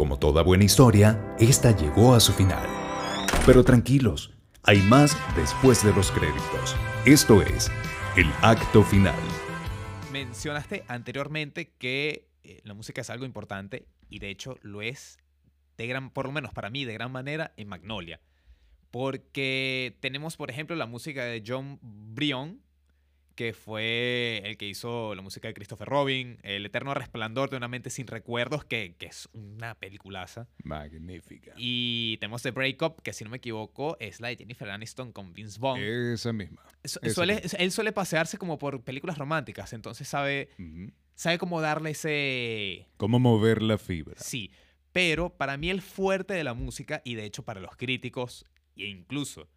Como toda buena historia, esta llegó a su final. Pero tranquilos, hay más después de los créditos. Esto es el acto final. Mencionaste anteriormente que eh, la música es algo importante y de hecho lo es de gran, por lo menos para mí, de gran manera en Magnolia. Porque tenemos, por ejemplo, la música de John Brion, que fue el que hizo la música de Christopher Robin, El Eterno Resplandor de una mente sin recuerdos, que, que es una peliculaza. Magnífica. Y tenemos The Breakup, que si no me equivoco es la de Jennifer Aniston con Vince Vaughn. Esa misma. Su- esa suele- misma. él suele pasearse como por películas románticas, entonces sabe, sabe cómo darle ese... ¿Cómo mover la fibra? Sí, pero para mí el fuerte de la música, y de hecho para los críticos, e incluso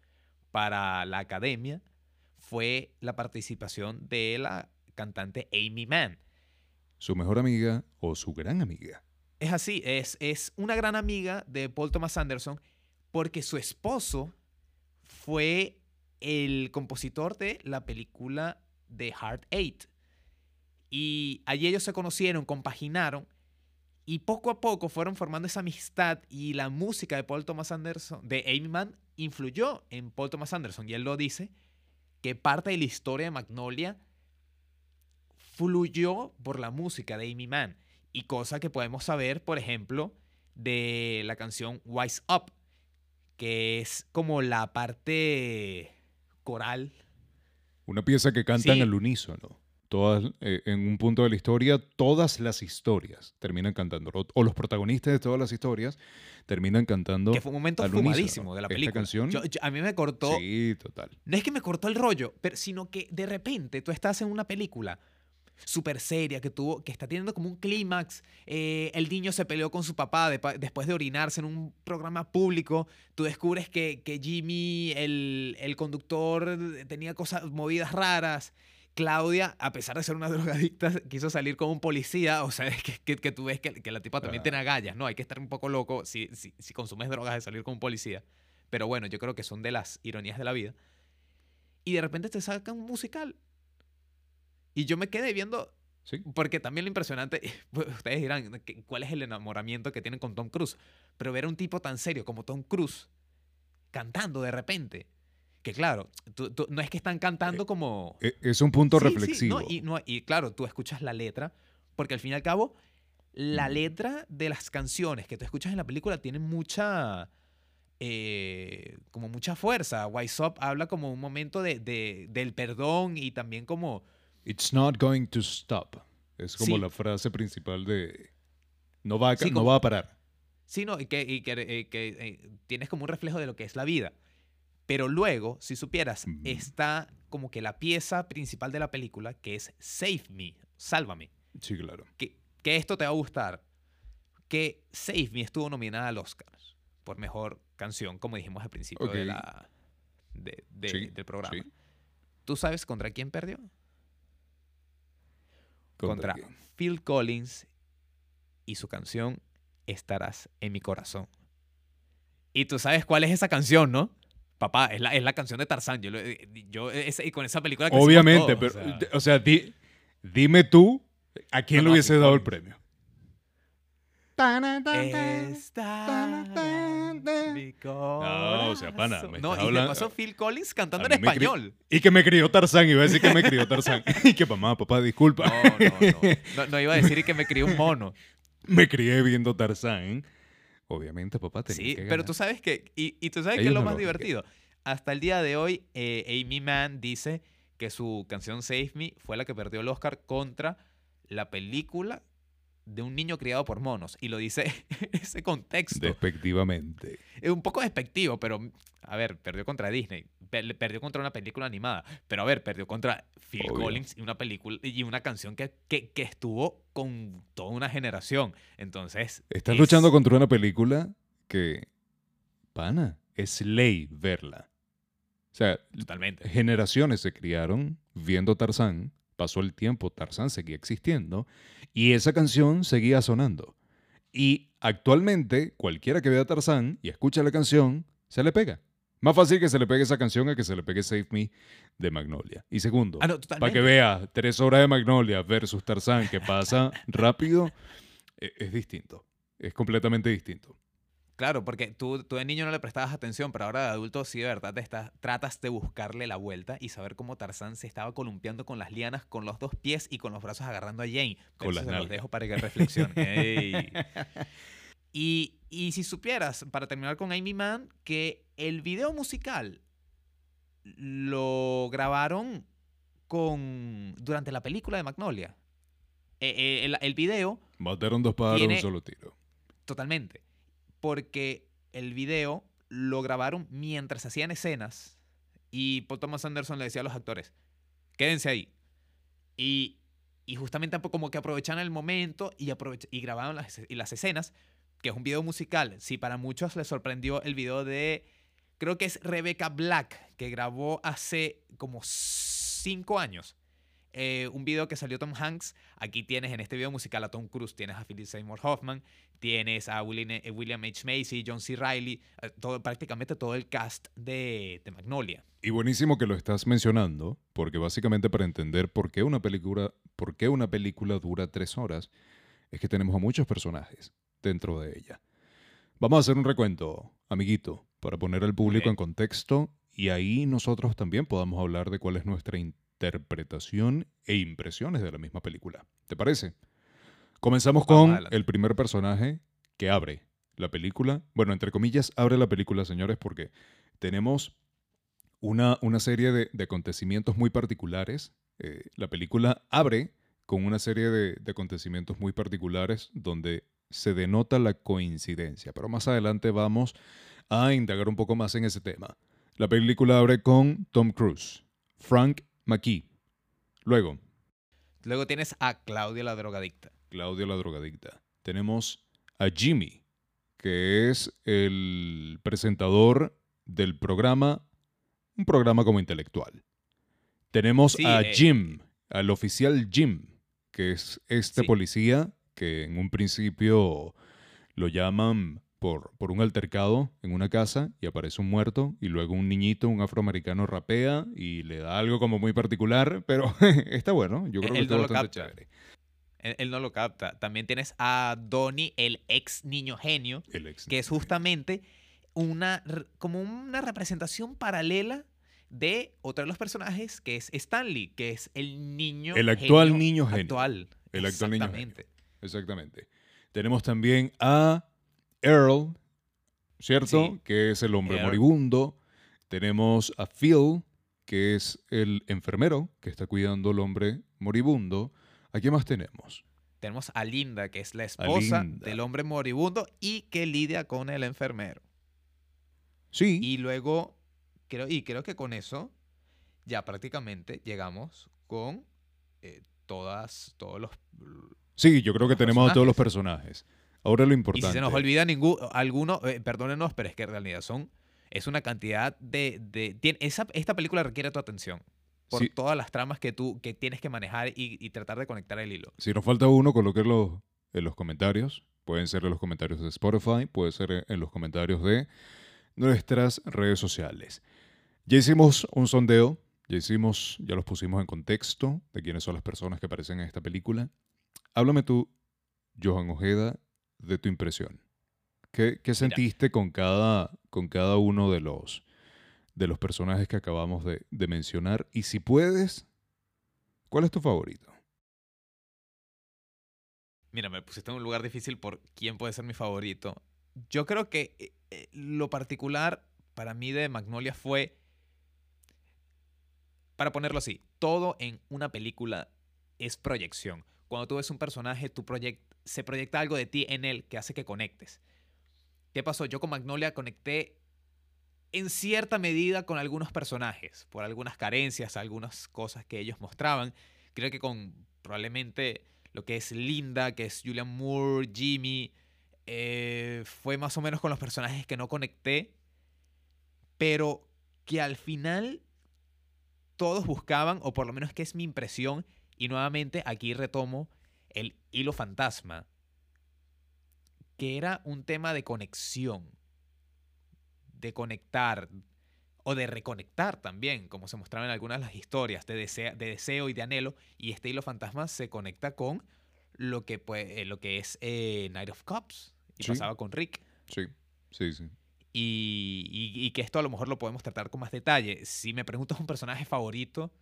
para la academia, fue la participación de la cantante Amy Mann. Su mejor amiga o su gran amiga. Es así, es, es una gran amiga de Paul Thomas Anderson porque su esposo fue el compositor de la película The Heart Eight. Y allí ellos se conocieron, compaginaron y poco a poco fueron formando esa amistad y la música de Paul Thomas Anderson, de Amy Mann, influyó en Paul Thomas Anderson. Y él lo dice, que parte de la historia de Magnolia fluyó por la música de Amy Mann. Y cosa que podemos saber, por ejemplo, de la canción Wise Up, que es como la parte coral. Una pieza que cantan Sí. al unísono. Todas, eh, en un punto de la historia, todas las historias terminan cantando. O, o los protagonistas de todas las historias terminan cantando. Que fue un momento unísono. fumadísimo de la Esta película. canción- Yo- yo- a mí me cortó. Sí, total. No es que me cortó el rollo, pero, sino que de repente tú estás en una película súper seria que tuvo, que está teniendo como un clímax. eh, el niño se peleó con su papá depa- después de orinarse en un programa público. Tú descubres que, que Jimmy, el, el conductor, tenía cosas, movidas raras. Claudia, a pesar de ser una drogadicta, quiso salir con un policía. O sea, es que, que, que tú ves que, que la tipa también tiene agallas, ¿no? Hay que estar un poco loco si, si, si consumes drogas de salir con un policía. Pero bueno, yo creo que son de las ironías de la vida. Y de repente te sacan un musical. Y yo me quedé viendo, Sí. porque también lo impresionante, pues, ustedes dirán, ¿qué- ¿cuál es el enamoramiento que tienen con Tom Cruise? Pero ver a un tipo tan serio como Tom Cruise cantando de repente. Que claro, tú- tú- no es que están cantando como... E- Es un punto Sí, sí, reflexivo. no, y, no- y claro, tú escuchas la letra, porque al fin y al cabo, la letra de las canciones que tú escuchas en la película tienen mucha, eh, como mucha fuerza. Wise Up habla como un momento de, de- del perdón y también como, It's not going to stop. Es como Sí. la frase principal de. No va a, ca- Sí, no como- va a parar. sí, no, y que, y que, eh, que, eh, tienes como un reflejo de lo que es la vida. Pero luego, si supieras, está como que la pieza principal de la película, que es Save Me, Sálvame. Sí, claro. que, que esto te va a gustar. Que Save Me estuvo nominada al Oscar por mejor canción, como dijimos al principio de la, de- de- Sí, del programa. sí. ¿Tú sabes contra quién perdió? ¿Contra Contra? Phil Collins y su canción Estarás en mi corazón. Y tú sabes cuál es esa canción, ¿no? Papá, es la, es la canción de Tarzán. Yo, eh, yo ese- y con esa película crecimos Obviamente, todos, pero. o sea. O sea, di- dime tú a quién No, le hubiese dado el premio. No, o sea, pana, me No, y hablando- de paso Phil Collins cantando en español. Y que me crió Tarzán. Iba a decir que me crió Tarzán. y que mamá, papá, disculpa. No, no, no. No, no iba a decir que me crió un mono. Me crié viendo Tarzán. Obviamente, papá, tenía Sí, que pero tú sabes que, y, y tú sabes que es lo no más lo divertido. Hasta el día de hoy, eh, Amy Mann dice que su canción Save Me fue la que perdió el Oscar contra la película de un niño criado por monos. Y lo dice en ese contexto. Despectivamente. Es un poco despectivo, pero a ver, perdió contra Disney, per- perdió contra una película animada, pero a ver, perdió contra Phil Obvio. Collins y una película y una canción que, que, que estuvo con toda una generación. Entonces, Estás es- luchando contra una película que, pana, es ley verla. O sea, totalmente. generaciones se criaron viendo Tarzán, pasó el tiempo, Tarzán seguía existiendo y esa canción seguía sonando. Y actualmente, cualquiera que vea Tarzán y escucha la canción, se le pega. Más fácil que se le pegue esa canción a que se le pegue Save Me de Magnolia. Y segundo, Ah, no, para que vea tres horas de Magnolia versus Tarzán que pasa rápido, e- es distinto. Es completamente distinto. Claro, porque tú, tú de niño no le prestabas atención, pero ahora de adulto sí de verdad te estás- tratas de buscarle la vuelta y saber cómo Tarzán se estaba columpiando con las lianas, con los dos pies y con los brazos agarrando a Jane. Con Eso las se los dejo para que reflexionen. Ey. Y, y si supieras, para terminar con Amy Mann, que el video musical lo grabaron con durante la película de Magnolia. Eh, eh, el, el video Mataron dos pájaros de un solo tiro. Totalmente. Porque el video lo grabaron mientras hacían escenas y Paul Thomas Anderson le decía a los actores, quédense ahí. Y, justamente como que aprovecharon el momento y, y grabaron las, escenas, que es un video musical. Si para muchos les sorprendió el video de, creo que es Rebecca Black, que grabó hace como cinco años. eh, un video que salió Tom Hanks. Aquí tienes en este video musical a Tom Cruise, tienes a Philip Seymour Hoffman, tienes a William, eh, William H. Macy, John C. Reilly, eh, todo, prácticamente todo el cast de, de Magnolia. Y buenísimo que lo estás mencionando, porque básicamente para entender por qué una película, por qué una película dura tres horas, es que tenemos a muchos personajes dentro de ella. Vamos a hacer un recuento, amiguito, para poner al público en contexto y ahí nosotros también podamos hablar de cuál es nuestra interpretación e impresiones de la misma película. ¿Te parece? Comenzamos con adelante. el primer personaje que abre la película. Bueno, entre comillas, abre la película, señores, porque tenemos una, una serie de, de acontecimientos muy particulares. Eh, la película abre con una serie de, de acontecimientos muy particulares donde se denota la coincidencia. Pero más adelante vamos a indagar un poco más en ese tema. La película abre con Tom Cruise, Frank McKee. Luego, Luego tienes a Claudia la drogadicta. Claudio la drogadicta. Tenemos a Jimmy, que es el presentador del programa, un programa como intelectual. Tenemos Sí, a eh, Jim, al oficial Jim, que es este Sí. policía que en un principio lo llaman por, por un altercado en una casa y aparece un muerto y luego un niñito, un afroamericano rapea y le da algo como muy particular, pero está bueno, yo creo que está bastante capta. chévere. Él, él no lo capta. También tienes a Donnie, el ex niño genio, El ex- que es justamente una, como una representación paralela de otro de los personajes, que es Stanley, que es el niño El actual genio niño genio. actual. El actual niño genio. Exactamente. Exactamente. Tenemos también a Earl, ¿cierto? Sí. Que es el hombre Earl. moribundo. Tenemos a Phil, que es el enfermero que está cuidando al hombre moribundo. ¿A qué más tenemos? Tenemos a Linda, que es la esposa del hombre moribundo y que lidia con el enfermero. Sí, Y luego, creo, y creo que con eso ya prácticamente llegamos con eh, todas, todos los... sí, yo creo que tenemos a todos los personajes. Ahora lo importante. Y si se nos olvida ningún, alguno, eh, perdónenos, pero es que en realidad son, es una cantidad de... de tiene- esa, esta película requiere tu atención por Sí. todas las tramas que tú que tienes que manejar y, y tratar de conectar el hilo. Si nos falta uno, colóquenlo en los comentarios. Pueden ser en los comentarios de Spotify, puede ser en los comentarios de nuestras redes sociales. Ya hicimos un sondeo, ya hicimos, ya los pusimos en contexto de quiénes son las personas que aparecen en esta película. Háblame tú, Johan Ojeda, de tu impresión. ¿Qué, qué sentiste con cada, con cada uno de los, de los personajes que acabamos de, mencionar? Y si puedes, ¿cuál es tu favorito? Mira, me pusiste en un lugar difícil por quién puede ser mi favorito. Yo creo que eh, eh, lo particular para mí de Magnolia fue, para ponerlo así, todo en una película es proyección. Cuando tú ves un personaje, tú proyec- se proyecta algo de ti en él que hace que conectes. ¿Qué pasó? Yo con Magnolia conecté en cierta medida con algunos personajes, por algunas carencias, algunas cosas que ellos mostraban. Creo que con probablemente lo que es Linda, que es Julian Moore, Jimmy, eh, fue más o menos con los personajes que no conecté, pero que al final todos buscaban, o por lo menos que es mi impresión, y nuevamente aquí retomo el hilo fantasma, que era un tema de conexión, de conectar, o de reconectar también, como se mostraba en algunas de las historias, de, desea- de deseo y de anhelo, y este hilo fantasma se conecta con lo que, pues, eh, lo que es eh, Night of Cups, y Sí. pasaba con Rick. Sí, sí, sí. Y, y- y que esto a lo mejor lo podemos tratar con más detalle. Si me preguntas un personaje favorito,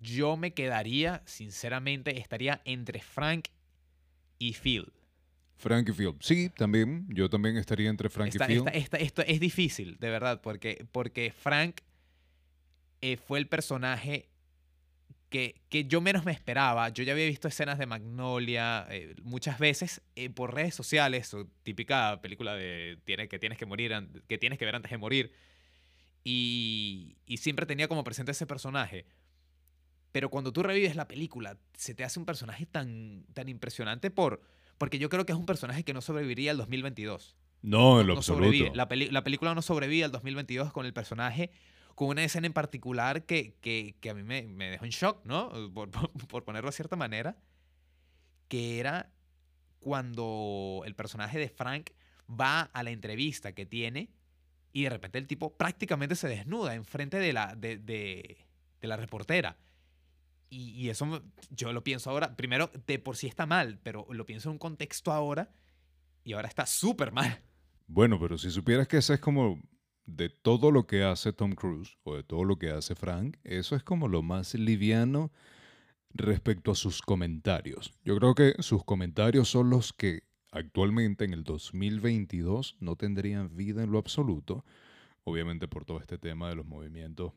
yo me quedaría, sinceramente, estaría entre Frank y Phil. Frank y Phil. Sí, también. Yo también estaría entre Frank Esta- y Phil. esta- esta- esto es difícil, de verdad, porque, porque Frank eh, fue el personaje que, que yo menos me esperaba. Yo ya había visto escenas de Magnolia eh, muchas veces eh, por redes sociales, típica película de tiene, que tienes que morir, que tienes que ver antes de morir. Y, y siempre tenía como presente ese personaje. Pero cuando tú revives la película, se te hace un personaje tan, tan impresionante por, porque yo creo que es un personaje que no sobreviviría al 2022 No, en lo no absoluto. sobrevive. La, peli- la película no sobrevive al 2022 con el personaje, con una escena en particular que, que- que a mí me, me dejó en shock, ¿no? Por, por- por ponerlo de cierta manera, que era cuando el personaje de Frank va a la entrevista que tiene y de repente el tipo prácticamente se desnuda enfrente de la, de, de- de la reportera. Y, eso yo lo pienso ahora, primero de por sí está mal, pero lo pienso en un contexto ahora y ahora está súper mal. Bueno, pero si supieras que ese es como de todo lo que hace Tom Cruise o de todo lo que hace Frank, eso es como lo más liviano respecto a sus comentarios. Yo creo que sus comentarios son los que actualmente en el 2022 no tendrían vida en lo absoluto, obviamente por todo este tema de los movimientos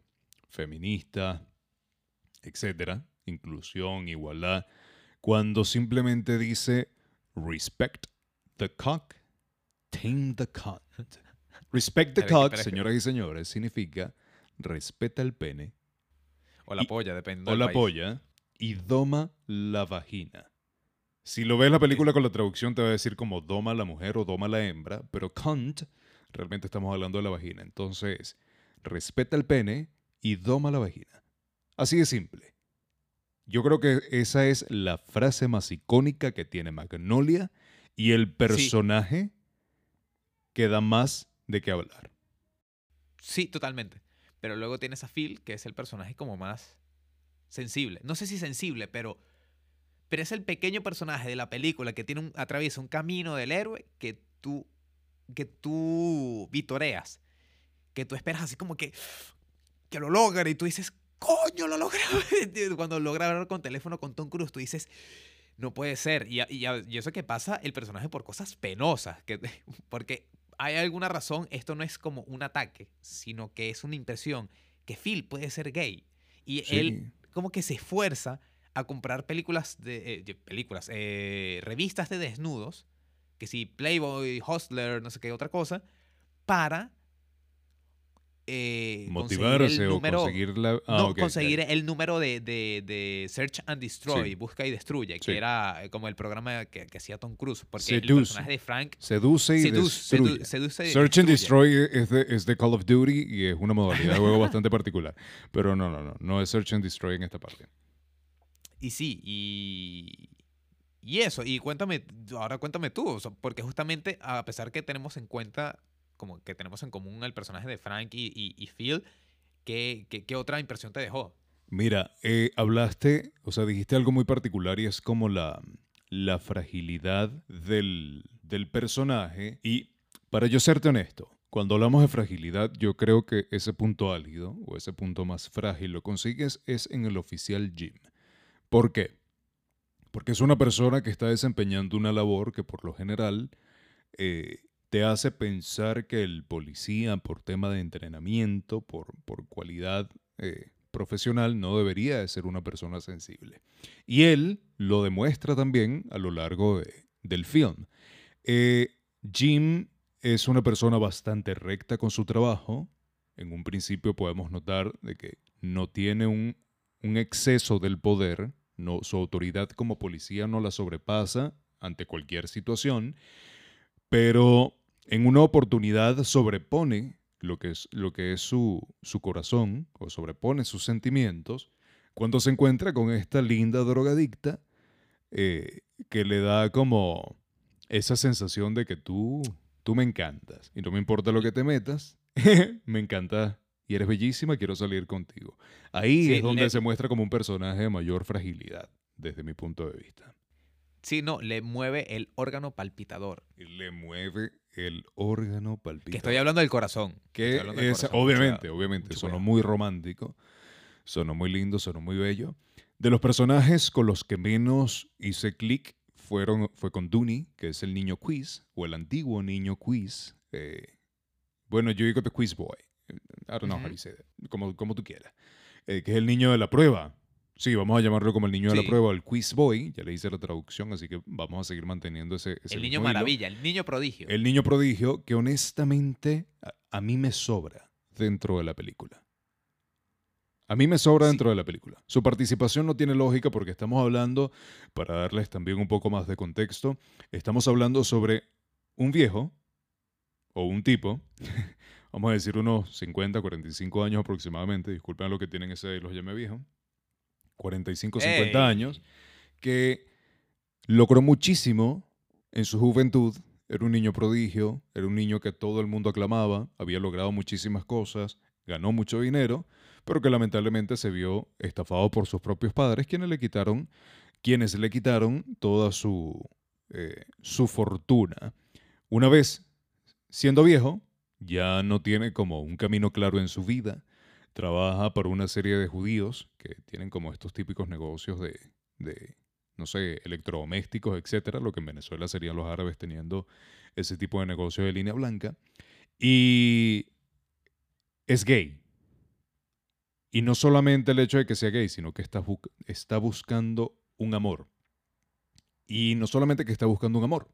feministas, etcétera, inclusión, igualdad, cuando simplemente dice respect the cock, tame the cunt. Respect the cock, señoras y señores, significa respeta el pene O la Y- polla, depende o del la país. polla y doma la vagina. Si lo ves la película con la traducción te va a decir como doma la mujer o doma la hembra, pero cunt realmente estamos hablando de la vagina. Entonces, respeta el pene y doma la vagina. Así de simple. Yo creo que esa es la frase más icónica que tiene Magnolia y el personaje que da más de qué hablar. Sí, totalmente. Pero luego tienes a Phil, que es el personaje como más sensible. No sé si sensible, pero, pero es el pequeño personaje de la película que tiene un, atraviesa un camino del héroe que tú, que tú vitoreas. Que tú esperas así como que, que lo logra y tú dices, coño, lo logra. Cuando logra hablar con teléfono con Tom Cruise, tú dices, no puede ser. Y, y, y eso que pasa el personaje por cosas penosas. Que, porque hay alguna razón, esto no es como un ataque, sino que es una impresión que Phil puede ser gay. Y él como que se esfuerza a comprar películas de, eh, películas, eh, revistas de desnudos, que si Playboy, Hustler, no sé qué otra cosa, para eh, conseguir Motivarse el o número- conseguir la... ah, no, conseguir el número de, de- de Search and Destroy, Sí. busca y destruye, que era eh, como el programa que, que hacía Tom Cruise, porque Seduce. el personaje de Frank Seduce y seduce, destruye. sedu- seduce y Search and. Destroy es de, es de Call of Duty y es una modalidad de juego bastante particular. Pero no, no, no. No es Search and Destroy en esta parte. Y sí, y, y eso, y cuéntame, ahora cuéntame tú, o porque justamente a pesar que tenemos en cuenta, como que tenemos en común el personaje de Frank y, Phil, ¿qué, qué, qué otra impresión te dejó? Mira, eh, hablaste, o sea, dijiste algo muy particular y es como la, la fragilidad del, del personaje. Y para yo serte honesto, cuando hablamos de fragilidad, yo creo que ese punto álgido o ese punto más frágil lo consigues es en el oficial Jim. ¿Por qué? Porque es una persona que está desempeñando una labor que por lo general eh, te hace pensar que el policía, por tema de entrenamiento, por, por cualidad eh, profesional, no debería de ser una persona sensible. Y él lo demuestra también a lo largo de- del film. Eh, Jim es una persona bastante recta con su trabajo. En un principio podemos notar de que no tiene un, un exceso del poder, no, su autoridad como policía no la sobrepasa ante cualquier situación, pero en una oportunidad sobrepone lo que es, lo que es su, su corazón o sobrepone sus sentimientos cuando se encuentra con esta linda drogadicta eh, que le da como esa sensación de que tú, tú me encantas y no me importa lo que te metas, me encanta y eres bellísima, quiero salir contigo. Ahí Sí, es donde le- se muestra como un personaje de mayor fragilidad, desde mi punto de vista. Sí, no, le mueve el órgano palpitador. Le mueve el órgano palpitador. Que estoy hablando del corazón. Que del es, corazón, obviamente, mucho- obviamente, mucho sonó cuidado. muy romántico, sonó muy lindo, sonó muy bello. De los personajes con los que menos hice clic fueron, fue con Dooney, que es el niño quiz, o el antiguo niño quiz. eh, bueno, yo digo the quiz boy. I don't know how Ujú. you say that, como, como tú quieras. Eh, que es el niño de la prueba. Sí, vamos a llamarlo como el niño de la prueba, el quiz boy. Ya le hice la traducción, así que vamos a seguir manteniendo ese, ese El niño hilo. maravilla, el niño prodigio. El niño prodigio, que honestamente a, a mí me sobra dentro de la película. A mí me sobra Sí. dentro de la película. Su participación no tiene lógica porque estamos hablando, para darles también un poco más de contexto, estamos hablando sobre un viejo o un tipo, vamos a decir unos 50, 45 años aproximadamente, disculpen a los que tienen ese y los llame viejo, 45, 50 Ey. años, que logró muchísimo en su juventud. Era un niño prodigio, era un niño que todo el mundo aclamaba, había logrado muchísimas cosas, ganó mucho dinero, pero que lamentablemente se vio estafado por sus propios padres, quienes le quitaron, quienes le quitaron toda su, eh, su fortuna. Una vez siendo viejo, ya no tiene como un camino claro en su vida. Trabaja para una serie de judíos que tienen como estos típicos negocios de, de, no sé, electrodomésticos, etcétera, lo que en Venezuela serían los árabes teniendo ese tipo de negocio de línea blanca. Y es gay. Y no solamente el hecho de que sea gay, sino que está, está buscando un amor. Y no solamente que está buscando un amor,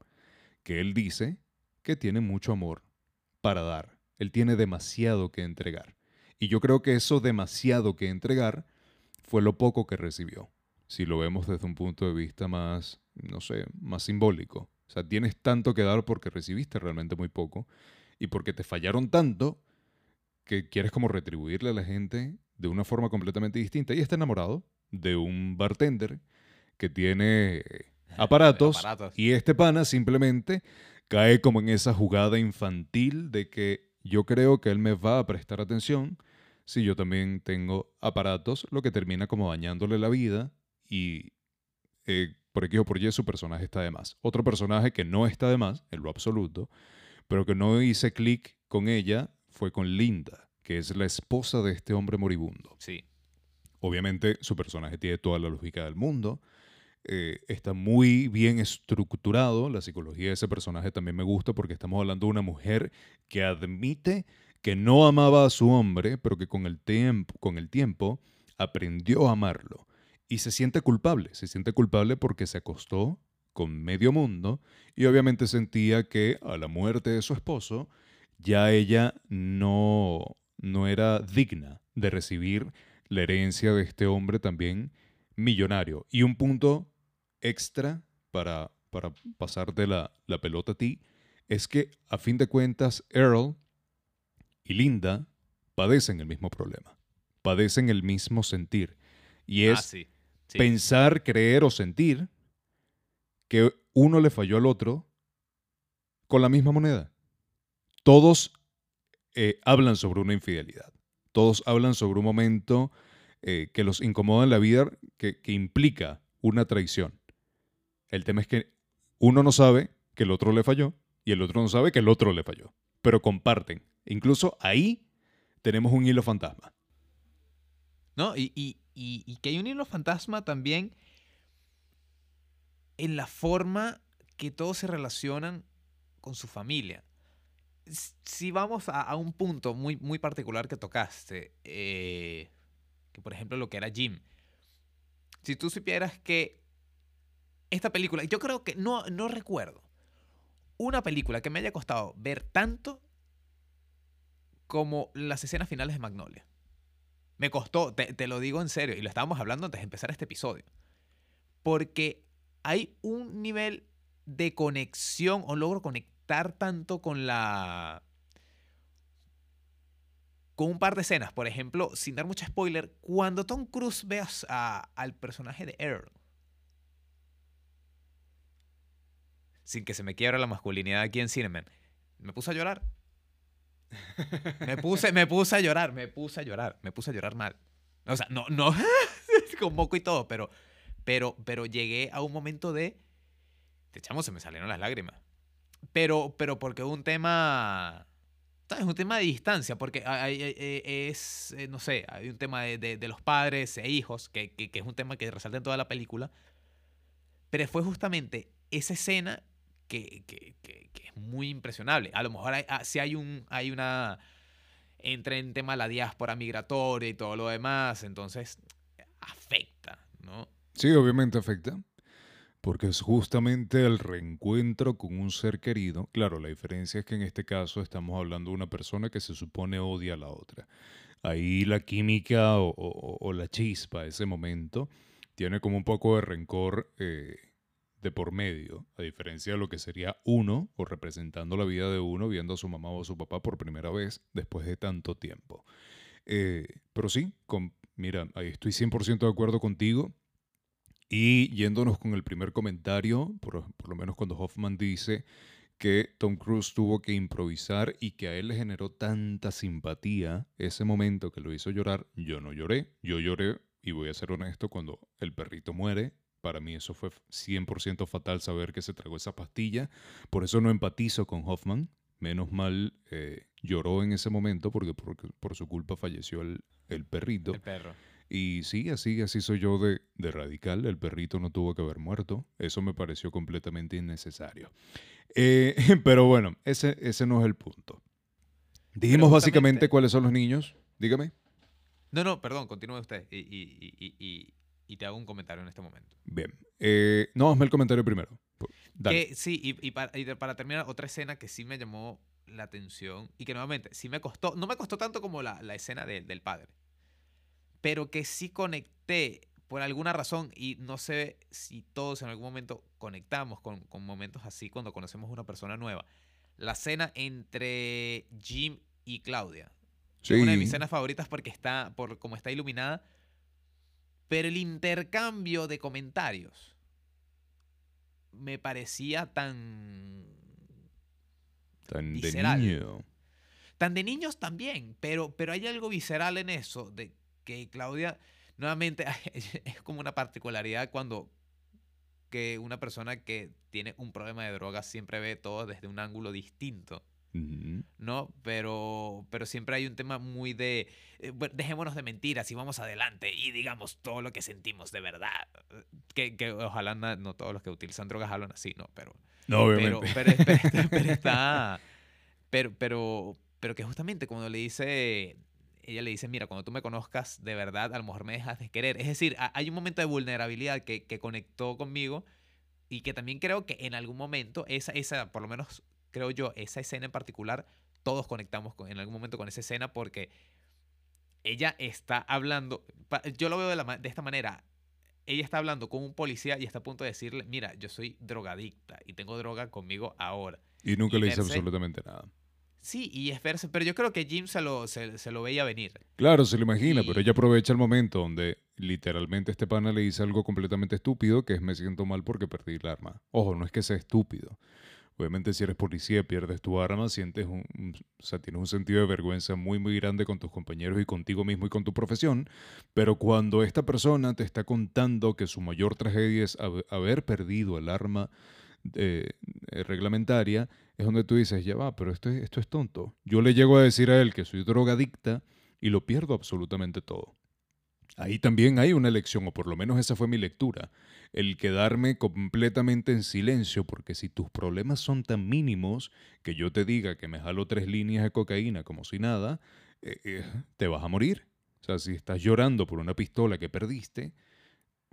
que él dice que tiene mucho amor para dar. Él tiene demasiado que entregar. Y yo creo que eso demasiado que entregar fue lo poco que recibió. Si lo vemos desde un punto de vista más, no sé, más simbólico. O sea, tienes tanto que dar porque recibiste realmente muy poco y porque te fallaron tanto que quieres como retribuirle a la gente de una forma completamente distinta. Y está enamorado de un bartender que tiene aparatos, Aparatos. y este pana simplemente cae como en esa jugada infantil de que yo creo que él me va a prestar atención si yo también tengo aparatos, lo que termina como dañándole la vida y eh, por X o por Y su personaje está de más. Otro personaje que no está de más, en lo absoluto, pero que no hice clic con ella fue con Linda, que es la esposa de este hombre moribundo. Sí. Obviamente su personaje tiene toda la lógica del mundo. eh, está muy bien estructurado. La psicología de ese personaje también me gusta porque estamos hablando de una mujer que admite que no amaba a su hombre, pero que con el, tiempo, con el tiempo aprendió a amarlo. Y se siente culpable. Se siente culpable porque se acostó con medio mundo y obviamente sentía que a la muerte de su esposo ya ella no, no era digna de recibir la herencia de este hombre también millonario. Y un punto extra para, para pasarte la, la pelota a ti es que a fin de cuentas Earl y Linda padecen el mismo problema, padecen el mismo sentir. Y es ah, sí. sí. pensar, creer o sentir que uno le falló al otro con la misma moneda. Todos eh, hablan sobre una infidelidad. Todos hablan sobre un momento eh, que los incomoda en la vida que, que implica una traición. El tema es que uno no sabe que el otro le falló y el otro no sabe que el otro le falló. Pero comparten. Incluso ahí tenemos un hilo fantasma. ¿No? Y, y- y- que hay un hilo fantasma también en la forma que todos se relacionan con su familia. Si vamos a, a un punto muy, muy particular que tocaste, eh, que por ejemplo lo que era Jim, si tú supieras que esta película, yo creo que no, no recuerdo una película que me haya costado ver tanto como las escenas finales de Magnolia. Me costó, te, lo digo en serio, y lo estábamos hablando antes de empezar este episodio. Porque hay un nivel de conexión o logro conectar tanto con la... con un par de escenas. Por ejemplo, sin dar mucho spoiler, cuando Tom Cruise ve a- al personaje de Earl. Sin que se me quiebra la masculinidad aquí en Cineman. Me puse a llorar. Me puse, me puse a llorar, me puse a llorar, me puse a llorar mal. O sea, no, no, con moco y todo, pero, pero, pero llegué a un momento de Este chamo se me salieron las lágrimas. Pero, pero porque un tema. Es un tema de distancia, porque hay- hay- hay- es, eh, no sé, hay un tema de, de- de los padres e hijos, que, que- que es un tema que resalta en toda la película. Pero fue justamente esa escena que, que- que- que es muy impresionable. A lo mejor hay, ah, sí hay, un, hay una. Entra en tema la diáspora migratoria y todo lo demás, entonces afecta, ¿no? Sí, obviamente afecta, porque es justamente el reencuentro con un ser querido. Claro, la diferencia es que en este caso estamos hablando de una persona que se supone odia a la otra. Ahí la química o, o- o la chispa, ese momento, tiene como un poco de rencor eh, de por medio, a diferencia de lo que sería uno, o representando la vida de uno, viendo a su mamá o a su papá por primera vez después de tanto tiempo. Eh, pero sí, mira, ahí estoy 100% de acuerdo contigo. Y yéndonos con el primer comentario, por lo menos cuando Hoffman dice que Tom Cruise tuvo que improvisar y que a él le generó tanta simpatía ese momento que lo hizo llorar, yo no lloré, yo lloré y voy a ser honesto, cuando el perrito muere, para mí eso fue 100% fatal saber que se tragó esa pastilla, por eso no empatizo con Hoffman, menos mal eh, lloró en ese momento porque por, por su culpa falleció el, el perrito. El perro. Y sí, así, así soy yo de, de radical. El perrito no tuvo que haber muerto. Eso me pareció completamente innecesario. Eh, pero bueno, ese, ese no es el punto. Dijimos básicamente cuáles son los niños. Dígame. No, no, perdón, continúe usted y, y- y- y- te hago un comentario en este momento. Bien. Eh, no, hazme el comentario primero. Dale. Que, sí, y, y para, y para terminar, otra escena que sí me llamó la atención y que nuevamente sí me costó, no me costó tanto como la, la escena de- del padre, pero que sí conecté por alguna razón y no sé si todos en algún momento conectamos con, con momentos así cuando conocemos a una persona nueva. La escena entre Jim y Claudia. Sí. Es una de mis escenas favoritas porque está, por como está iluminada. Pero el intercambio de comentarios me parecía tan. Tan de visceral. niño. tan de niños también, pero, pero hay algo visceral en eso, de que Claudia, nuevamente, es como una particularidad cuando que una persona que tiene un problema de drogas siempre ve todo desde un ángulo distinto. ¿No? Pero, pero siempre hay un tema muy de, eh, dejémonos de mentiras y vamos adelante y digamos todo lo que sentimos de verdad. Que, que ojalá na- no todos los que utilizan drogas hablan así, ¿no? Pero, No, pero, obviamente. pero, pero- pero está, pero, pero, pero que justamente cuando le dice, ella le dice, mira, cuando tú me conozcas de verdad, a lo mejor me dejas de querer. Es decir, ha- hay un momento de vulnerabilidad que, que conectó conmigo y que también creo que en algún momento, esa, esa, por lo menos creo yo, esa escena en particular, todos conectamos con- en algún momento con esa escena porque ella está hablando, yo lo veo de, la de esta manera, ella está hablando con un policía y está a punto de decirle, mira, yo soy drogadicta y tengo droga conmigo ahora. y nunca y le verse- absolutamente nada. Sí, y es verse, pero yo creo que Jim se lo, se, se lo veía venir. Claro, se lo imagina, pero ella aprovecha el momento donde literalmente este pana le dice algo completamente estúpido, que es me siento mal porque perdí el arma. Ojo, no es que sea estúpido. Obviamente si eres policía, pierdes tu arma, sientes un, o sea, tienes un sentido de vergüenza muy, muy grande con tus compañeros y contigo mismo y con tu profesión, pero cuando esta persona te está contando que su mayor tragedia es hab- haber perdido el arma eh, eh, reglamentaria, es donde tú dices, ya va, pero esto, es- esto es tonto. Yo le llego a decir a él que soy drogadicta y lo pierdo absolutamente todo. Ahí también hay una lección, o por lo menos esa fue mi lectura, el quedarme completamente en silencio, porque si tus problemas son tan mínimos que yo te diga que me jalo tres líneas de cocaína como si nada, eh, eh, te vas a morir. O sea, si estás llorando por una pistola que perdiste,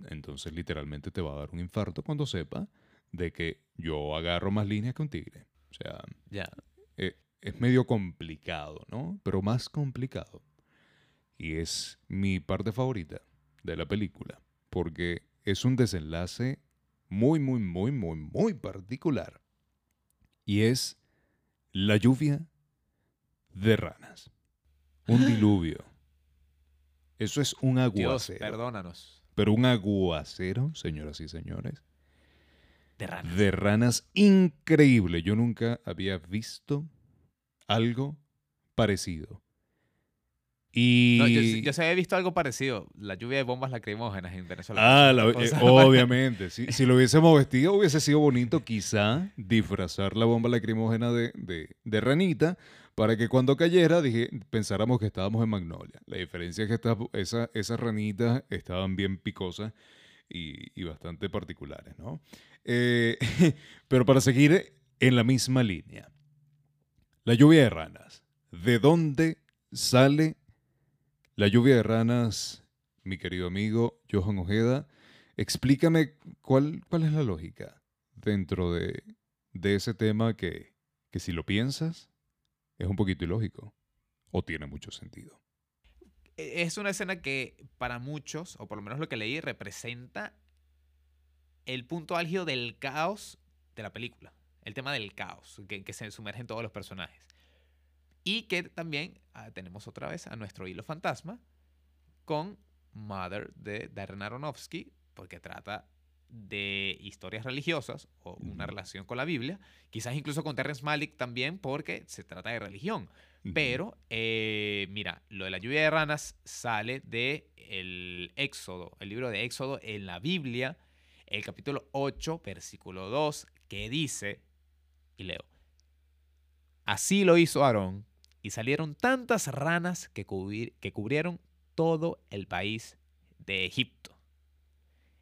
entonces literalmente te va a dar un infarto cuando sepa de que yo agarro más líneas que un tigre. O sea, Ya. eh, es medio complicado, ¿no? Pero más complicado. Y es mi parte favorita de la película, porque es un desenlace muy, muy, muy, muy, muy particular. Y es la lluvia de ranas. Un diluvio. Eso es un Dios, aguacero. perdónanos. Pero un aguacero, señoras y señores, De ranas. de ranas increíble. Yo nunca había visto algo parecido. Y... No, yo, yo se había visto algo parecido, la lluvia de bombas lacrimógenas en Venezuela. Ah, la- eh, obviamente. sí. Si lo hubiésemos vestido, hubiese sido bonito quizá disfrazar la bomba lacrimógena de, de- de ranita para que cuando cayera dije, pensáramos que estábamos en Magnolia. La diferencia es que estas- esa- esas ranitas estaban bien picosas y, y bastante particulares, ¿no? Eh, pero para seguir en la misma línea. La lluvia de ranas. ¿De dónde sale la lluvia de ranas, mi querido amigo Johan Ojeda? Explícame cuál, cuál es la lógica dentro de, de ese tema que, que si lo piensas es un poquito ilógico o tiene mucho sentido. Es una escena que para muchos, o por lo menos lo que leí, representa el punto álgido del caos de la película. El tema del caos, que, que se sumergen todos los personajes. Y que también ah, tenemos otra vez a nuestro hilo fantasma con Mother de Darren Aronofsky, porque trata de historias religiosas o una relación con la Biblia, quizás incluso con Terrence Malick también porque se trata de religión. Pero, eh, mira, lo de la lluvia de ranas sale de el Éxodo, el libro de Éxodo en la Biblia, el capítulo 8, versículo 2, que dice, y leo, así lo hizo Aarón, y salieron tantas ranas que, cubrieron todo el país de Egipto.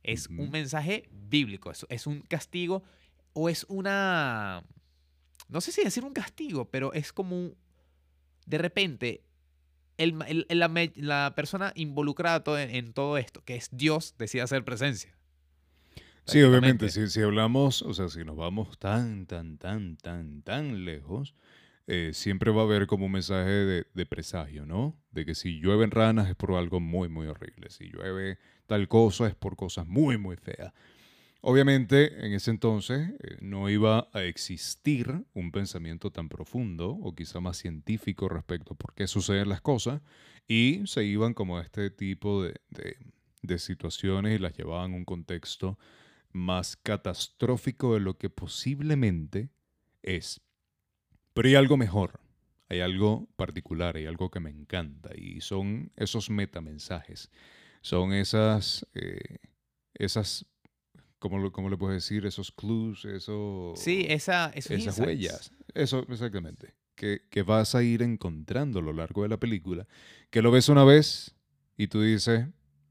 Es un mensaje bíblico, es, es un castigo o es una... No sé si decir un castigo, pero es como un- de repente el la, persona involucrada todo en, en todo esto, que es Dios, decide hacer presencia. Sí, obviamente, si, si hablamos, o sea, si nos vamos tan, tan, tan, tan, tan lejos, eh, siempre va a haber como un mensaje de, presagio, ¿no? De que si llueven ranas es por algo muy, muy horrible. Si llueve tal cosa es por cosas muy, muy feas. Obviamente, en ese entonces eh, no iba a existir un pensamiento tan profundo o quizá más científico respecto a por qué suceden las cosas y se iban como a este tipo de, de- de situaciones y las llevaban a un contexto más catastrófico de lo que posiblemente es. Pero hay algo mejor, hay algo particular, hay algo que me encanta y son esos metamensajes, son esas, eh, esas, ¿cómo, lo- cómo le puedes decir? Esos clues, esos, Sí, esa, esas insights. huellas. Eso, exactamente. Que, que vas a ir encontrando a lo largo de la película, que lo ves una vez y tú dices,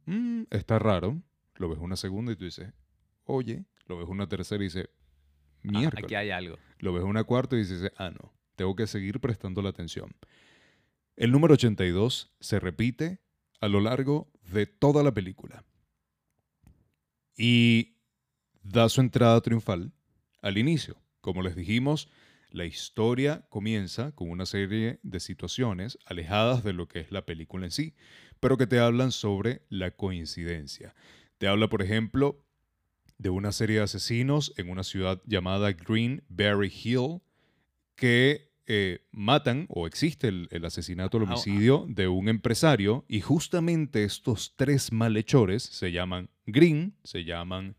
"Mm, está raro, lo ves una segunda y tú dices, oye, lo ves una tercera y dices, Ah, aquí hay algo. Lo ves una cuarta y dices, ah, no, tengo que seguir prestando la atención. El número 82 se repite a lo largo de toda la película. Y da su entrada triunfal al inicio. Como les dijimos, la historia comienza con una serie de situaciones alejadas de lo que es la película en sí, pero que te hablan sobre la coincidencia. Te habla, por ejemplo, de una serie de asesinos en una ciudad llamada Greenberry Hill que eh, matan o existe el, el asesinato, el homicidio de un empresario y justamente estos tres malhechores se llaman Green, se llaman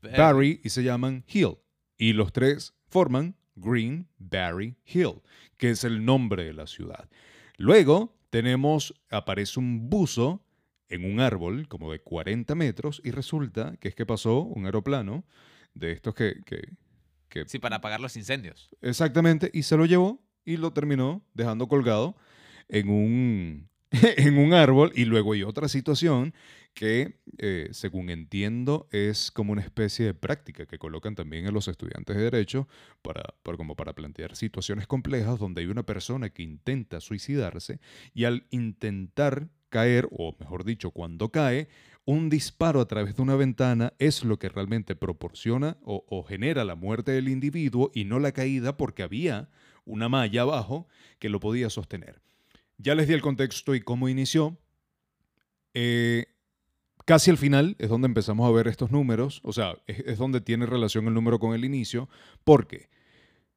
Barry y se llaman Hill. Y los tres forman Green Barry Hill, que es el nombre de la ciudad. Luego tenemos, aparece un buzo en un árbol como de 40 metros y resulta que es que pasó un aeroplano de estos que, que, que Sí, para apagar los incendios. Exactamente, y se lo llevó y lo terminó dejando colgado en un, en un árbol. Y luego hay otra situación que, eh, según entiendo, es como una especie de práctica que colocan también en los estudiantes de Derecho para, para- como para plantear situaciones complejas donde hay una persona que intenta suicidarse y al intentar caer, o mejor dicho, cuando cae, un disparo a través de una ventana es lo que realmente proporciona o, genera la muerte del individuo y no la caída porque había una malla abajo que lo podía sostener. Ya les di el contexto y cómo inició. Eh, casi al final es donde empezamos a ver estos números, o sea, es, es donde tiene relación el número con el inicio, porque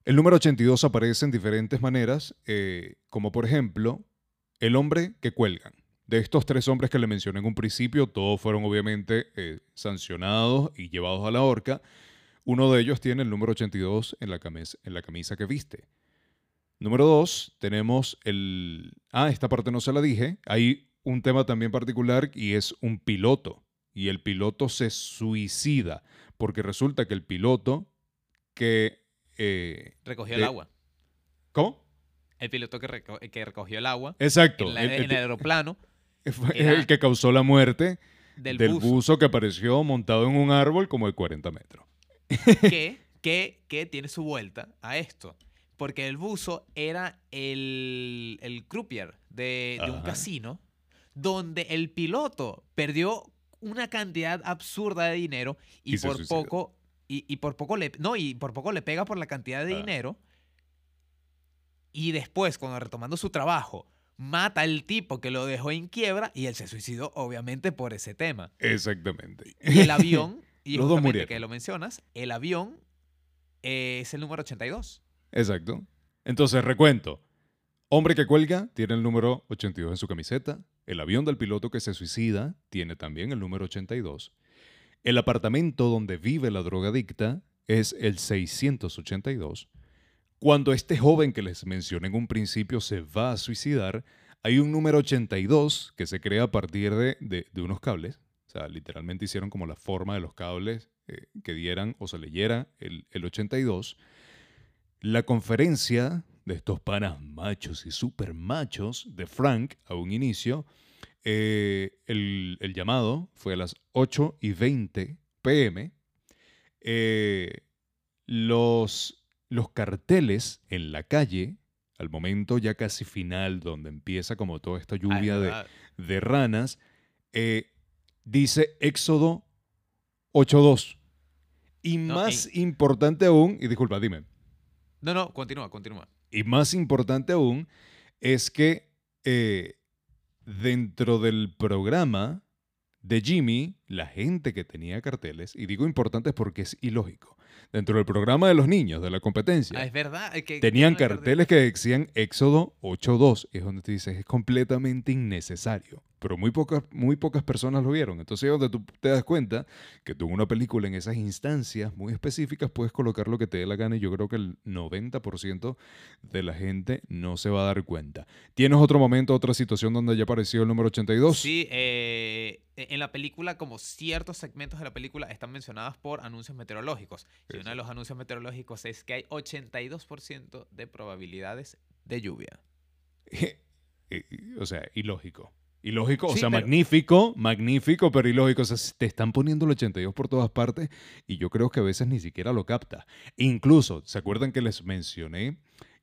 el número 82 aparece en diferentes maneras, eh, como por ejemplo, el hombre que cuelgan. De estos tres hombres que le mencioné en un principio, todos fueron obviamente eh, sancionados y llevados a la horca. Uno de ellos tiene el número 82 en la, camisa, en la camisa que viste. Número dos, tenemos el... Ah, esta parte no se la dije. Hay un tema también particular y es un piloto. Y el piloto se suicida porque resulta que el piloto que... eh, Recogió de- el agua. ¿Cómo? El piloto que, reco- que recogió el agua Exacto. en, la- el- en el aeroplano fue era- el que causó la muerte del, del, buzo. buzo. que apareció montado en un árbol como de 40 metros. que, que, que tiene su vuelta a esto. Porque el buzo era el, el croupier de, de un casino donde el piloto perdió una cantidad absurda de dinero y, por poco y, y por poco le no y por poco le pega por la cantidad de Ah. dinero y después cuando retomando su trabajo mata al tipo que lo dejó en quiebra y él se suicidó obviamente por ese tema Exactamente. y el avión, y Los dos murieron. que lo mencionas, el avión eh, es el número 82. Exacto. Entonces, recuento. Hombre que cuelga tiene el número 82 en su camiseta. El avión del piloto que se suicida tiene también el número 82. El apartamento donde vive la drogadicta es el 682. Cuando este joven que les mencioné en un principio se va a suicidar, hay un número 82 que se crea a partir de, de- unos cables. O sea, literalmente hicieron como la forma de los cables eh, que dieran o se leyera el, el 82. La conferencia de estos panas machos y super machos de Frank a un inicio, eh, el, el llamado fue a las 8 y 20 pm. Eh, los, los carteles en la calle, al momento ya casi final, donde empieza como toda esta Ah, es lluvia de, de ranas, eh, dice Éxodo 8.2. Y No, más importante aún, y disculpa, dime, No, no, continúa, continúa. y más importante aún es que eh, dentro del programa de Jimmy, la gente que tenía carteles, y digo importantes porque es ilógico, dentro del programa de los niños, de la competencia, Ah, es verdad. tenían carteles que decían Éxodo 8.2. Es donde te dices, es completamente innecesario. Pero muy pocas, muy pocas personas lo vieron. Entonces es donde tú te das cuenta que tú en una película, en esas instancias muy específicas, puedes colocar lo que te dé la gana y yo creo que el 90% de la gente no se va a dar cuenta. ¿Tienes otro momento, otra situación donde haya aparecido el número 82? Sí, eh, en la película, como ciertos segmentos de la película están mencionados por anuncios meteorológicos. Y uno de los anuncios meteorológicos es que hay 82% de probabilidades de lluvia. Eh, o sea, ilógico. Ilógico, o Sí, sea, pero- magnífico, magnífico, pero ilógico. O sea, te están poniendo el 82 por todas partes y yo creo que a veces ni siquiera lo capta. Incluso, ¿se acuerdan que les mencioné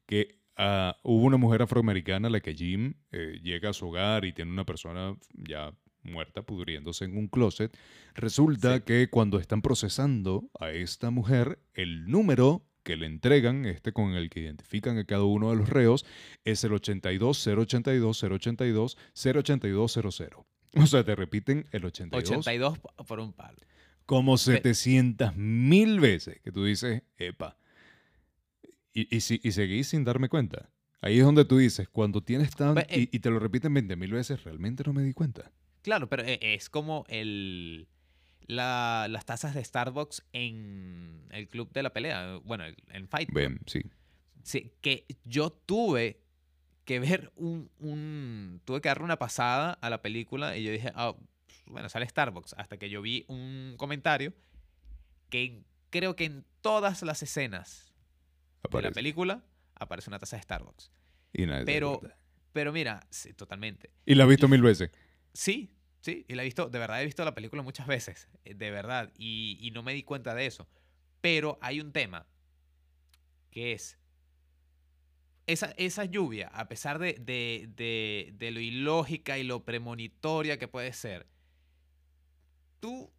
que ah, hubo una mujer afroamericana a la que Jim eh, llega a su hogar y tiene una persona ya muerta, pudriéndose en un closet? Resulta Sí. que cuando están procesando a esta mujer, el número que le entregan, este con el que identifican a cada uno de los reos, es el 82 082 082 082 00. O sea, te repiten el 82, 82 po- por un palo. como 700 mil veces que tú dices, epa. Y, y, si- y seguís sin darme cuenta. Ahí es donde tú dices, cuando tienes tan... Ve, eh, y, y te lo repiten 20 mil veces, realmente no me di cuenta. Claro, pero e- es como el, la- las tazas de Starbucks en el club de la pelea, bueno, en Fight. Ven, sí. Sí, que yo tuve que ver un, un- Tuve que darle una pasada a la película y yo dije, ah, bueno, sale Starbucks. Hasta que yo vi un comentario que creo que en todas las escenas de la película aparece una taza de Starbucks. Y nadie Pero, pero mira, sí, totalmente. Y la has visto mil veces. Sí, sí, y la he visto, de verdad he visto la película muchas veces, eh, de verdad, y, y no me di cuenta de eso. Pero hay un tema que es esa, esa lluvia, a pesar de, de, de- de lo ilógica y lo premonitoria que puede ser, tú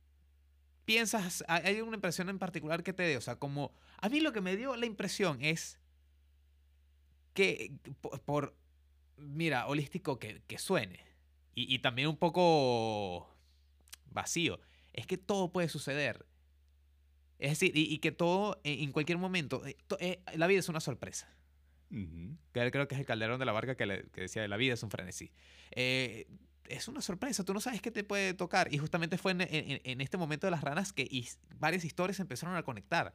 piensas, hay una impresión en particular que te dé, o sea, como a mí lo que me dio la impresión es que por, por, mira, holístico que, que suene y, y también un poco vacío, es que todo puede suceder. Es decir, y, y que todo en, cualquier momento, eh, to- eh, la vida es una sorpresa. Creo que es el Calderón de la Barca que, le- que decía, la vida es un frenesí. Eh, es una sorpresa, tú no sabes qué te puede tocar. Y justamente fue en, en- en este momento de las ranas que his- varias historias empezaron a conectar.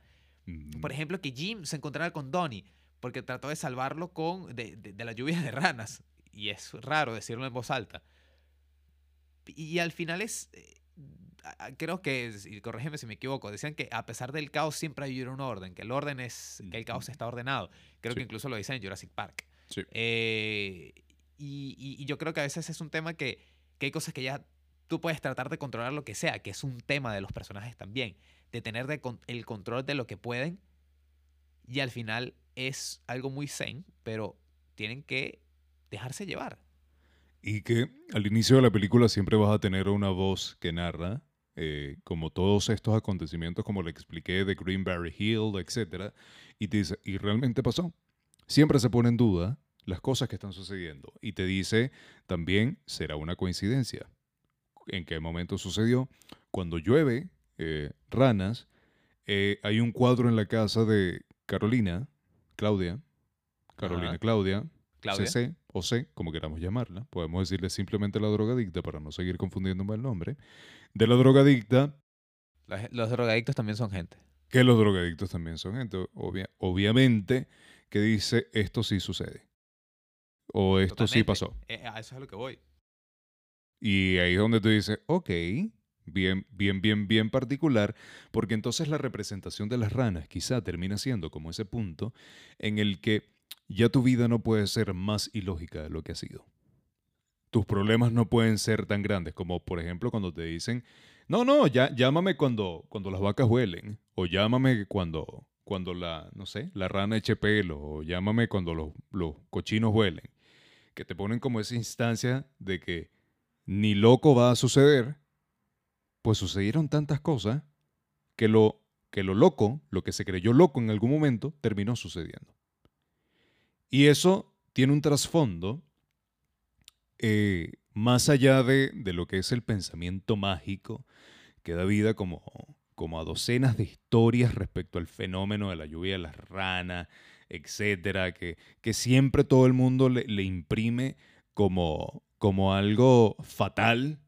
Por ejemplo, que Jim se encontrara con Donnie. porque trató de salvarlo con de, de- de la lluvia de ranas. Y es raro decirlo en voz alta. Y al final es, eh, creo que, y corrígeme si me equivoco, decían que a pesar del caos siempre hay un orden, que el orden es, que el caos está ordenado. Creo que Sí. incluso lo dicen en Jurassic Park. Sí. Eh, y, y- y yo creo que a veces es un tema que, que hay cosas que ya tú puedes tratar de controlar lo que sea, que es un tema de los personajes también, de tener de con- el control de lo que pueden. Y al final es algo muy zen, pero tienen que dejarse llevar. Y que al inicio de la película siempre vas a tener una voz que narra, eh, como todos estos acontecimientos, como le expliqué, de Greenberry Hill, etc. Y te dice, y realmente pasó. Siempre se pone en duda las cosas que están sucediendo. Y te dice también, será una coincidencia. ¿En qué momento sucedió? Cuando llueve eh, ranas, eh, hay un cuadro en la casa de Carolina, Claudia, Carolina Ajá. Claudia, Claudia. CC o C, como queramos llamarla. Podemos decirle simplemente la drogadicta para no seguir confundiéndome el nombre. De la drogadicta, Los, los drogadictos también son gente. que los drogadictos también son gente, obvia- obviamente, que dice esto sí sucede. O esto sí pasó. Eh, a eso es a lo que voy. Y ahí es donde tú dices, ok, bien, bien, bien, bien particular, porque entonces la representación de las ranas quizá termina siendo como ese punto en el que ya tu vida no puede ser más ilógica de lo que ha sido. Tus problemas no pueden ser tan grandes como, por ejemplo, cuando te dicen, no, no, ya, llámame cuando, cuando las vacas huelen, o llámame cuando, cuando la, no sé, la rana eche pelo, o llámame cuando los, los cochinos huelen. Que te ponen como esa instancia de que ni loco va a suceder, pues sucedieron tantas cosas que lo, que lo loco, lo que se creyó loco en algún momento, terminó sucediendo. Y eso tiene un trasfondo eh, más allá de, de lo que es el pensamiento mágico que da vida como, como a docenas de historias respecto al fenómeno de la lluvia de las ranas, etcétera, que, que siempre todo el mundo le, le imprime como, como algo fatal.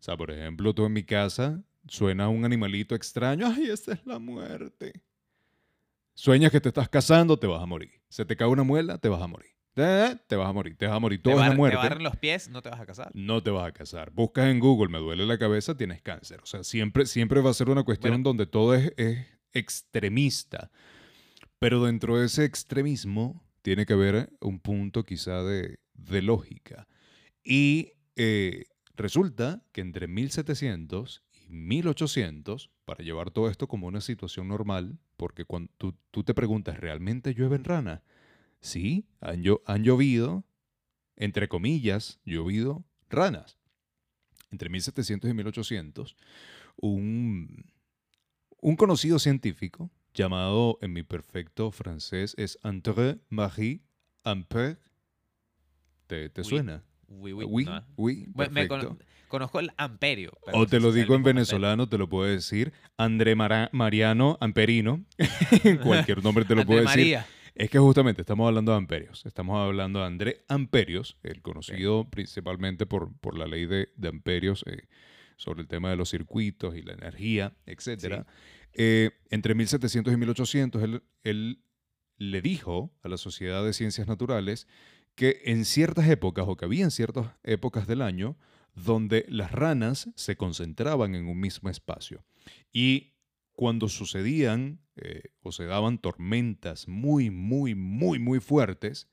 O sea, por ejemplo, tú en mi casa suena un animalito extraño, ay, esa es la muerte. Sueñas que te estás casando, te vas a morir. Se te cae una muela, te vas a morir. Te vas a morir, te vas a morir. Te, Todo es bar- la te muerte. barren los pies, no te vas a casar. No te vas a casar. Buscas en Google, me duele la cabeza, tienes cáncer. O sea, siempre, siempre va a ser una cuestión Bueno. donde todo es, es extremista. Pero dentro de ese extremismo tiene que haber un punto quizá de, de lógica. Y eh, resulta que entre 1700 y 1800, para llevar todo esto como una situación normal, porque cuando tú, tú te preguntas, ¿realmente llueven ranas? Sí, han, han llovido, entre comillas, llovido ranas. Entre 1700 y 1800, un, un conocido científico llamado en mi perfecto francés es André Marie Ampère. ¿Te, te Oui, suena? Oui, no. oui, me conozco el amperio. O te lo digo en amperio. venezolano, te lo puedo decir. André Mara- Mariano Amperino. Cualquier nombre te lo puedo decir. María. Es que justamente estamos hablando de amperios. Estamos hablando de André Amperios, el conocido principalmente por, por la ley de, de amperios eh, sobre el tema de los circuitos y la energía, etc. entre 1700 y 1800, él, él le dijo a la Sociedad de Ciencias Naturales que en ciertas épocas, o que había en ciertas épocas del año, donde las ranas se concentraban en un mismo espacio. Y cuando sucedían eh, o se daban tormentas muy, muy, muy, muy fuertes,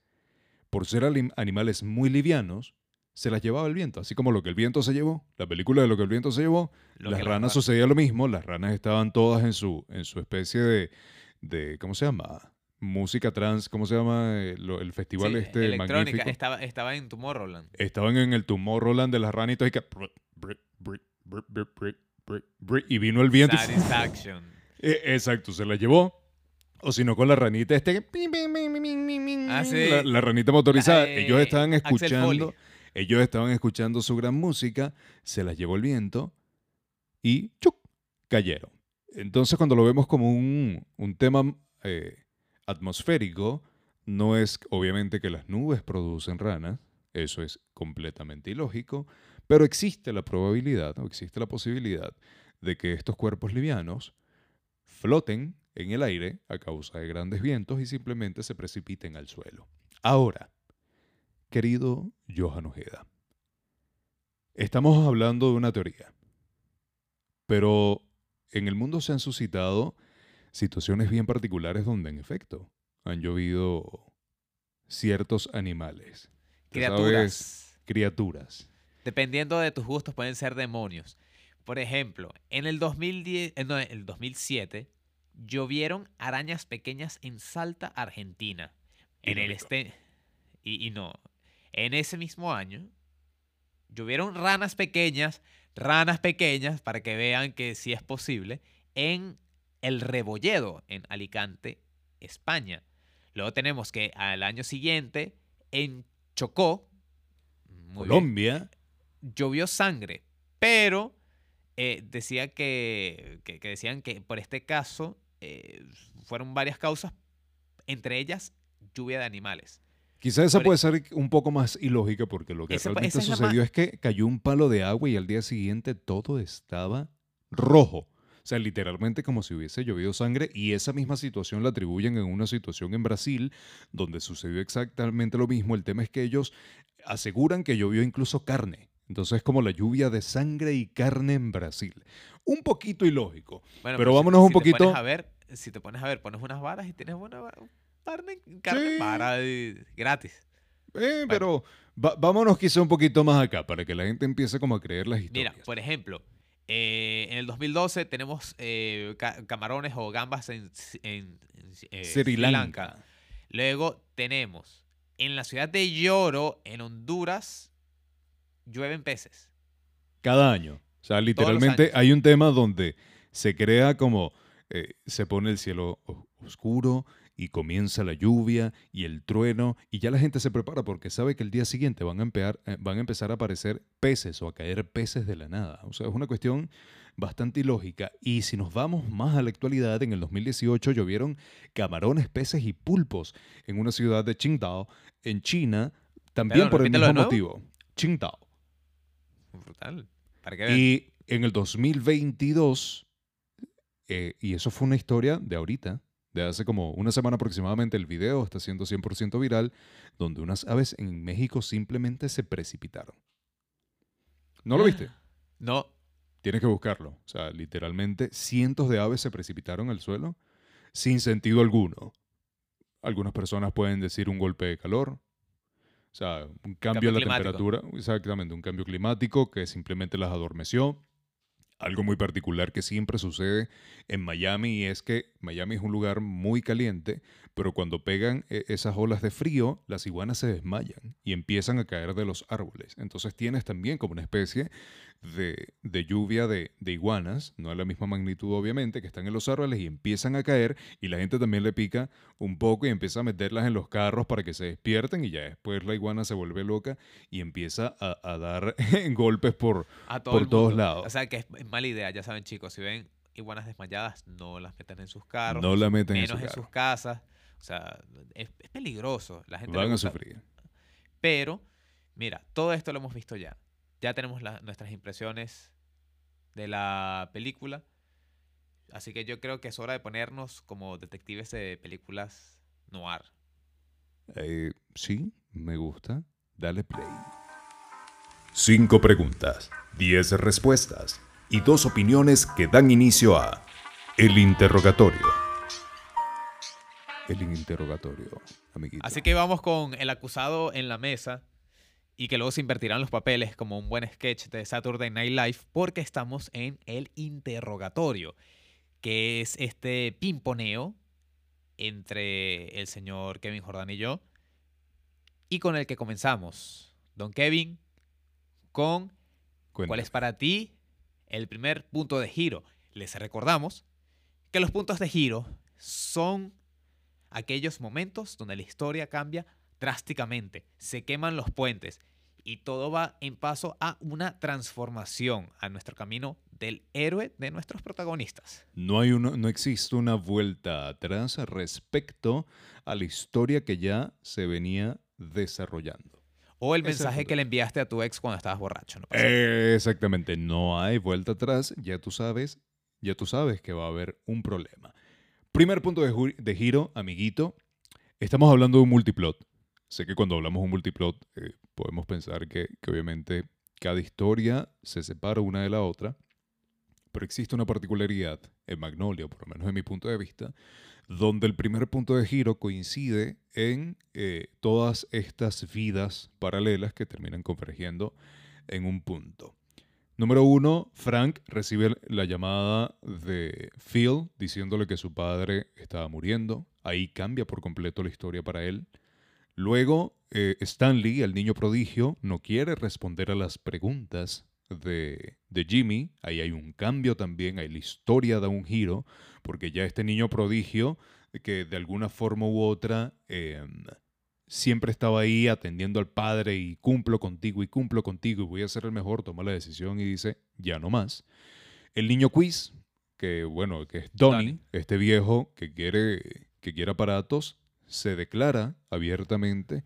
por ser animales muy livianos, se las llevaba el viento, así como lo que el viento se llevó, la película de lo que el viento se llevó, Lo las ranas- sucedía lo mismo, las ranas estaban todas en su, en su especie de, de, ¿cómo se llama? Música trans, ¿cómo se llama? Eh, el festival Sí, este electrónica. magnífico. Estaba, estaba en Tomorrowland. Estaban en el Tomorrowland de las ranitas y que... Y vino el viento Satisfaction. eh, exacto, se la llevó. O si no, con la ranita este. Ah, sí. La, la ranita motorizada. La, eh, ellos estaban Axel escuchando. Ellos estaban escuchando su gran música. Se las llevó el viento. Y ¡chuc! cayeron. Entonces, cuando lo vemos como un, un tema eh, atmosférico, no es obviamente que las nubes producen ranas. Eso es completamente ilógico. Pero existe la probabilidad, o existe la posibilidad, de que estos cuerpos livianos floten en el aire a causa de grandes vientos y simplemente se precipiten al suelo. Ahora, querido Johan Ojeda, estamos hablando de una teoría, pero en el mundo se han suscitado situaciones bien particulares donde en efecto han llovido ciertos animales. Sabes, Criaturas. criaturas. Dependiendo de tus gustos, pueden ser demonios. Por ejemplo, en el 2010, eh, no, en el 2007 llovieron arañas pequeñas en Salta, Argentina. En el este y, y no, en ese mismo año llovieron ranas pequeñas, ranas pequeñas para que vean que sí es posible en el Rebolledo en Alicante, España. Luego tenemos que al año siguiente en Chocó, bien, Colombia, llovió sangre, pero eh, decía que, que- que decían que por este caso eh, fueron varias causas, entre ellas lluvia de animales. Quizás esa Por- puede ser un poco más ilógica porque lo que Esa realmente esa sucedió es que cayó un palo de agua y al día siguiente todo estaba rojo. O sea, literalmente como si hubiese llovido sangre y esa misma situación la atribuyen en una situación en Brasil donde sucedió exactamente lo mismo. El tema es que ellos aseguran que llovió incluso carne. Entonces es como la lluvia de sangre y carne en Brasil. Un poquito ilógico. Bueno, Pero si- vámonos un si te pones poquito- a ver, si te pones a ver, pones unas varas y tienes va- carne, carne Sí. y- gratis. Eh, pero va- vámonos quizá un poquito más acá para que la gente empiece como a creer las historias. Mira, por ejemplo, eh, en el 2012 tenemos eh, ca- camarones o gambas en, en, en, eh, Sri Lanka. Luego tenemos en la ciudad de Lloro, en Honduras, llueven peces. Cada año. O sea, literalmente hay un tema donde se crea como eh, se pone el cielo oscuro y comienza la lluvia y el trueno y ya la gente se prepara porque sabe que el día siguiente van a, empear- eh, van a empezar a aparecer peces o a caer peces de la nada. O sea, es una cuestión bastante ilógica. Y si nos vamos más a la actualidad, en el 2018 llovieron camarones, peces y pulpos en una ciudad de Qingdao, en China, también Perdón, por el mismo motivo. Qingdao. Brutal. Para. Y en el 2022, eh, y eso fue una historia de ahorita, de hace como una semana aproximadamente, el video está siendo 100% viral, donde unas aves en México simplemente se precipitaron. ¿No lo viste? No, Tienes que buscarlo. O sea, literalmente cientos de aves se precipitaron al suelo sin sentido alguno. Algunas personas pueden decir un golpe de calor. O sea, un cambio, en la climático. temperatura. Exactamente, un cambio climático que simplemente las adormeció. Algo muy particular que siempre sucede en Miami es que Miami es un lugar muy caliente, pero cuando pegan eh, esas olas de frío, las iguanas se desmayan y empiezan a caer de los árboles. Entonces tienes también como una especie de, de lluvia de, de iguanas, no a la misma magnitud obviamente, que están en los árboles y empiezan a caer y la gente también le pica un poco y empieza a meterlas en los carros para que se despierten y ya después la iguana se vuelve loca y empieza a, a dar golpes por... a todo Por todos lados. O sea que es, mala idea, ya saben chicos, si ven iguanas desmayadas, no las metan en sus carros, No la meten en menos su en carro. sus casas. O sea, es, es peligroso. La gente Van a sufrir. Pero, mira, todo esto lo hemos visto ya. Ya tenemos la- nuestras impresiones de la película. Así que yo creo que es hora de ponernos como detectives de películas noir. Eh, sí, me gusta. Dale play. Cinco preguntas, 10 respuestas y dos opiniones que dan inicio a El Interrogatorio. El interrogatorio, amiguito. Así que vamos con el acusado en la mesa y que luego se invertirán los papeles como un buen sketch de Saturday Night Live porque estamos en el interrogatorio, que es este pimponeo entre el señor Kevin Jordan y yo y con el que comenzamos. Don Kevin, con ¿cuál es para ti el primer punto de giro? Les recordamos que los puntos de giro son aquellos momentos donde la historia cambia drásticamente, se queman los puentes y todo va en paso a una transformación a nuestro camino del héroe de nuestros protagonistas. No, hay una, no existe una vuelta atrás respecto a la historia que ya se venía desarrollando. O el mensaje que le enviaste a tu ex cuando estabas borracho. Exactamente, no hay vuelta atrás, ya tú sabes, ya tú sabes que va a haber un problema. Primer punto de giro, amiguito. Estamos hablando de un multiplot. Sé que cuando hablamos de un multiplot eh, podemos pensar que, que obviamente cada historia se separa una de la otra, pero existe una particularidad en Magnolia, por lo menos de mi punto de vista, donde el primer punto de giro coincide en eh, todas estas vidas paralelas que terminan convergiendo en un punto. Número uno, Frank recibe la llamada de Phil diciéndole que su padre estaba muriendo. Ahí cambia por completo la historia para él. Luego, eh, Stanley, el niño prodigio, no quiere responder a las preguntas de, de Jimmy. Ahí hay un cambio también, ahí la historia da un giro, porque ya este niño prodigio, que de alguna forma u otra eh, siempre estaba ahí atendiendo al padre y cumplo contigo y cumplo contigo y voy a ser el mejor, toma la decisión y dice, ya no más. El niño quiz, que bueno, que es Donnie, Donnie. este viejo que quiere, que quiere aparatos, se declara abiertamente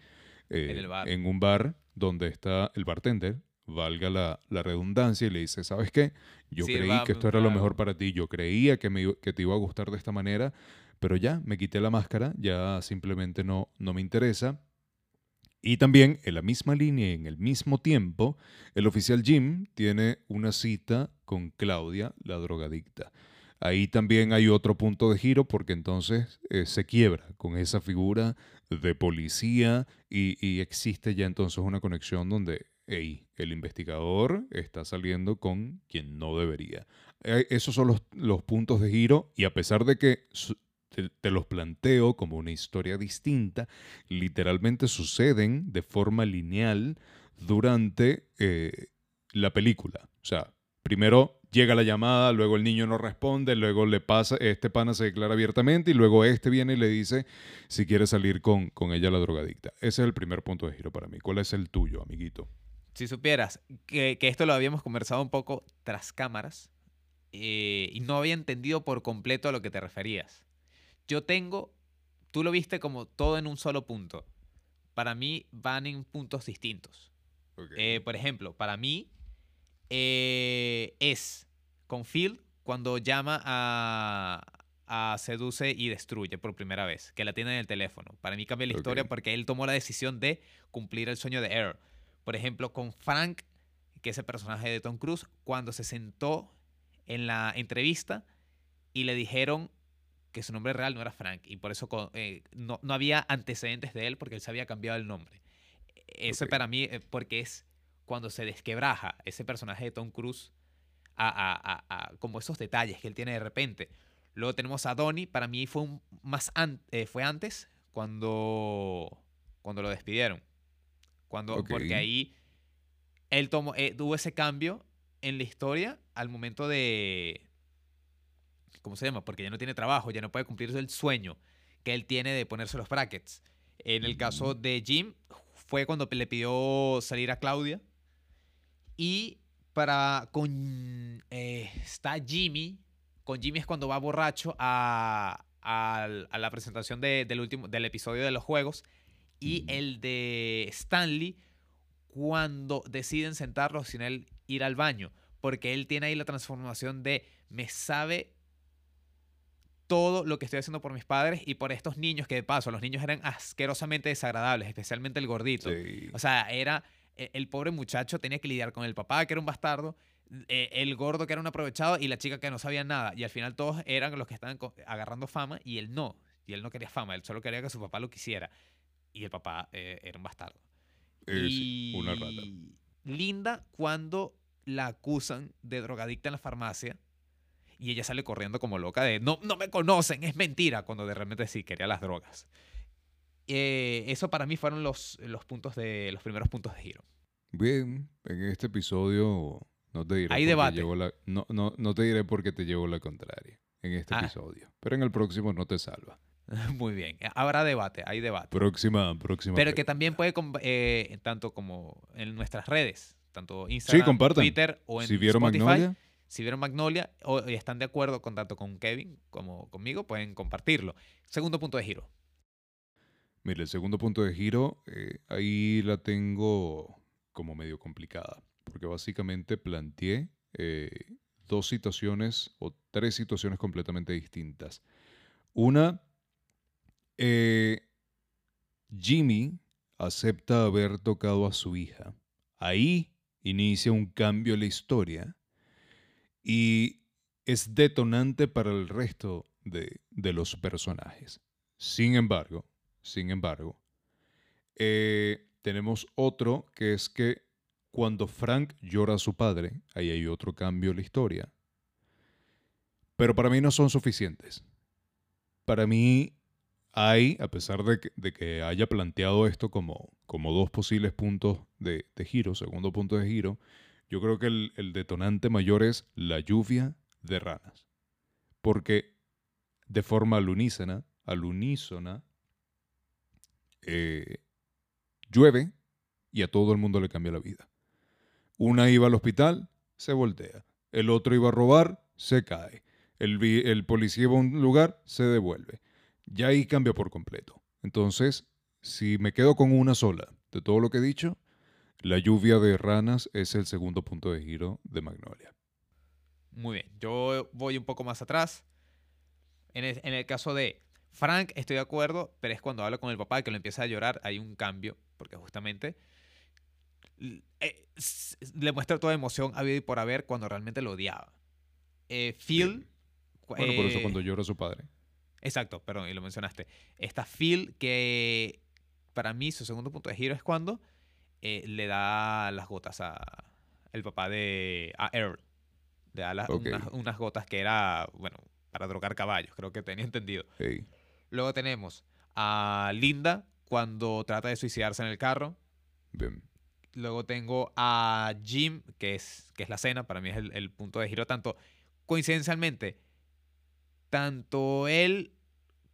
eh, En un bar donde está el bartender, valga la, la redundancia, y le dice, ¿sabes qué? Yo Sí, creí va- que esto era lo mejor para ti, yo creía que, me, que te iba a gustar de esta manera, pero ya me quité la máscara, ya simplemente no, no me interesa. Y también en la misma línea y en el mismo tiempo, el oficial Jim tiene una cita con Claudia, la drogadicta. Ahí también hay otro punto de giro porque entonces eh, se quiebra con esa figura de policía y, existe ya entonces una conexión donde ey, el investigador está saliendo con quien no debería. Eh, esos son los, puntos de giro y a pesar de que te los planteo como una historia distinta, literalmente suceden de forma lineal durante eh, la película. O sea, primero llega la llamada, luego el niño no responde, luego le pasa, este pana se declara abiertamente y luego este viene y le dice si quiere salir con, con ella la drogadicta. Ese es el primer punto de giro para mí. ¿Cuál es el tuyo, amiguito? Si supieras que, que esto lo habíamos conversado un poco tras cámaras eh, y no había entendido por completo a lo que te referías. Yo tengo, tú lo viste como todo en un solo punto. Para mí van en puntos distintos. Eh, por ejemplo, para mí eh, es con Phil cuando llama a, a Seduce y Destruye por primera vez, que la tiene en el teléfono. Para mí cambia la historia porque él tomó la decisión de cumplir el sueño de Air. Por ejemplo, con Frank, que es el personaje de Tom Cruise, cuando se sentó en la entrevista y le dijeron que su nombre real no era Frank y por eso eh, no, no había antecedentes de él porque él se había cambiado el nombre. Eso Ok. para mí, eh, porque es cuando se desquebraja ese personaje de Tom Cruise a, a- a- a- como esos detalles que él tiene de repente. Luego tenemos a Donnie, para mí fue, un, más an- eh, fue antes cuando, cuando lo despidieron. Cuando. Porque ahí él tomó, eh, tuvo ese cambio en la historia al momento de... ¿Cómo se llama? Porque ya no tiene trabajo, ya no puede cumplir el sueño que él tiene de ponerse los brackets. En el caso de Jim, fue cuando le pidió salir a Claudia. Y para con eh, está Jimmy. Con Jimmy es cuando va borracho a, al- a la presentación de- del último del episodio de los juegos. Y Ujú. el de Stanley cuando deciden sentarlo sin él ir al baño. Porque él tiene ahí la transformación de me sabe todo lo que estoy haciendo por mis padres y por estos niños que de paso, los niños eran asquerosamente desagradables, especialmente el gordito. Sí. O sea, era el pobre muchacho tenía que lidiar con el papá que era un bastardo, eh, el gordo que era un aprovechado y la chica que no sabía nada. Y al final todos eran los que estaban agarrando fama y él no. Y él no quería fama, él solo quería que su papá lo quisiera. Y el papá eh, era un bastardo. Sí, una rata. Linda cuando la acusan de drogadicta en la farmacia y ella sale corriendo como loca de no, no me conocen, es mentira, cuando de repente sí quería las drogas. Eh, eso para mí fueron los, los puntos de los primeros puntos de giro. Bien, en este episodio no te diré Hay debate. llevo la, no, no, no te diré porque te llevo la contraria en este Ah. episodio. Pero en el próximo no te salva. Muy bien, habrá debate, hay debate. Próxima, próxima. Pero que también puede, eh, tanto como en nuestras redes, tanto Instagram, compartan. Twitter o en Si vieron Spotify, Magnolia, Si vieron Magnolia o están de acuerdo con tanto con Kevin como conmigo, pueden compartirlo. Segundo punto de giro. Mire, el segundo punto de giro, eh, ahí la tengo como medio complicada. Porque básicamente planteé eh, dos situaciones o tres situaciones completamente distintas. Una, eh, Jimmy acepta haber tocado a su hija. Ahí inicia un cambio en la historia y es detonante para el resto de, de los personajes. Sin embargo, sin embargo, eh, tenemos otro que es que cuando Frank llora a su padre, ahí hay otro cambio en la historia. Pero para mí no son suficientes. Para mí hay, a pesar de que, haya planteado esto como, como dos posibles puntos de, giro, segundo punto de giro, yo creo que el, detonante mayor es la lluvia de ranas. Porque de forma al unísona, eh, llueve y a todo el mundo le cambia la vida. Una iba al hospital, se voltea. El otro iba a robar, se cae. El, el policía iba a un lugar, se devuelve. Ya ahí cambia por completo. Entonces, si me quedo con una sola de todo lo que he dicho, la lluvia de ranas es el segundo punto de giro de Magnolia. Muy bien, yo voy un poco más atrás. En el, caso de Frank, estoy de acuerdo, pero es cuando habla con el papá que lo empieza a llorar, hay un cambio, porque justamente eh, le muestra toda emoción habido y por haber cuando realmente lo odiaba. Eh, Phil. Bueno, por eso cuando llora su padre. Exacto, perdón, y lo mencionaste. Está Phil, que para mí su segundo punto de giro es cuando eh, le da las gotas a el papá de a Earl. Le da unas, gotas que era, bueno, para drogar caballos, creo que tenía entendido. Luego tenemos a Linda cuando trata de suicidarse en el carro. Bien. Luego tengo a Jim, que es, que es la cena, para mí es el, punto de giro, tanto coincidencialmente, tanto él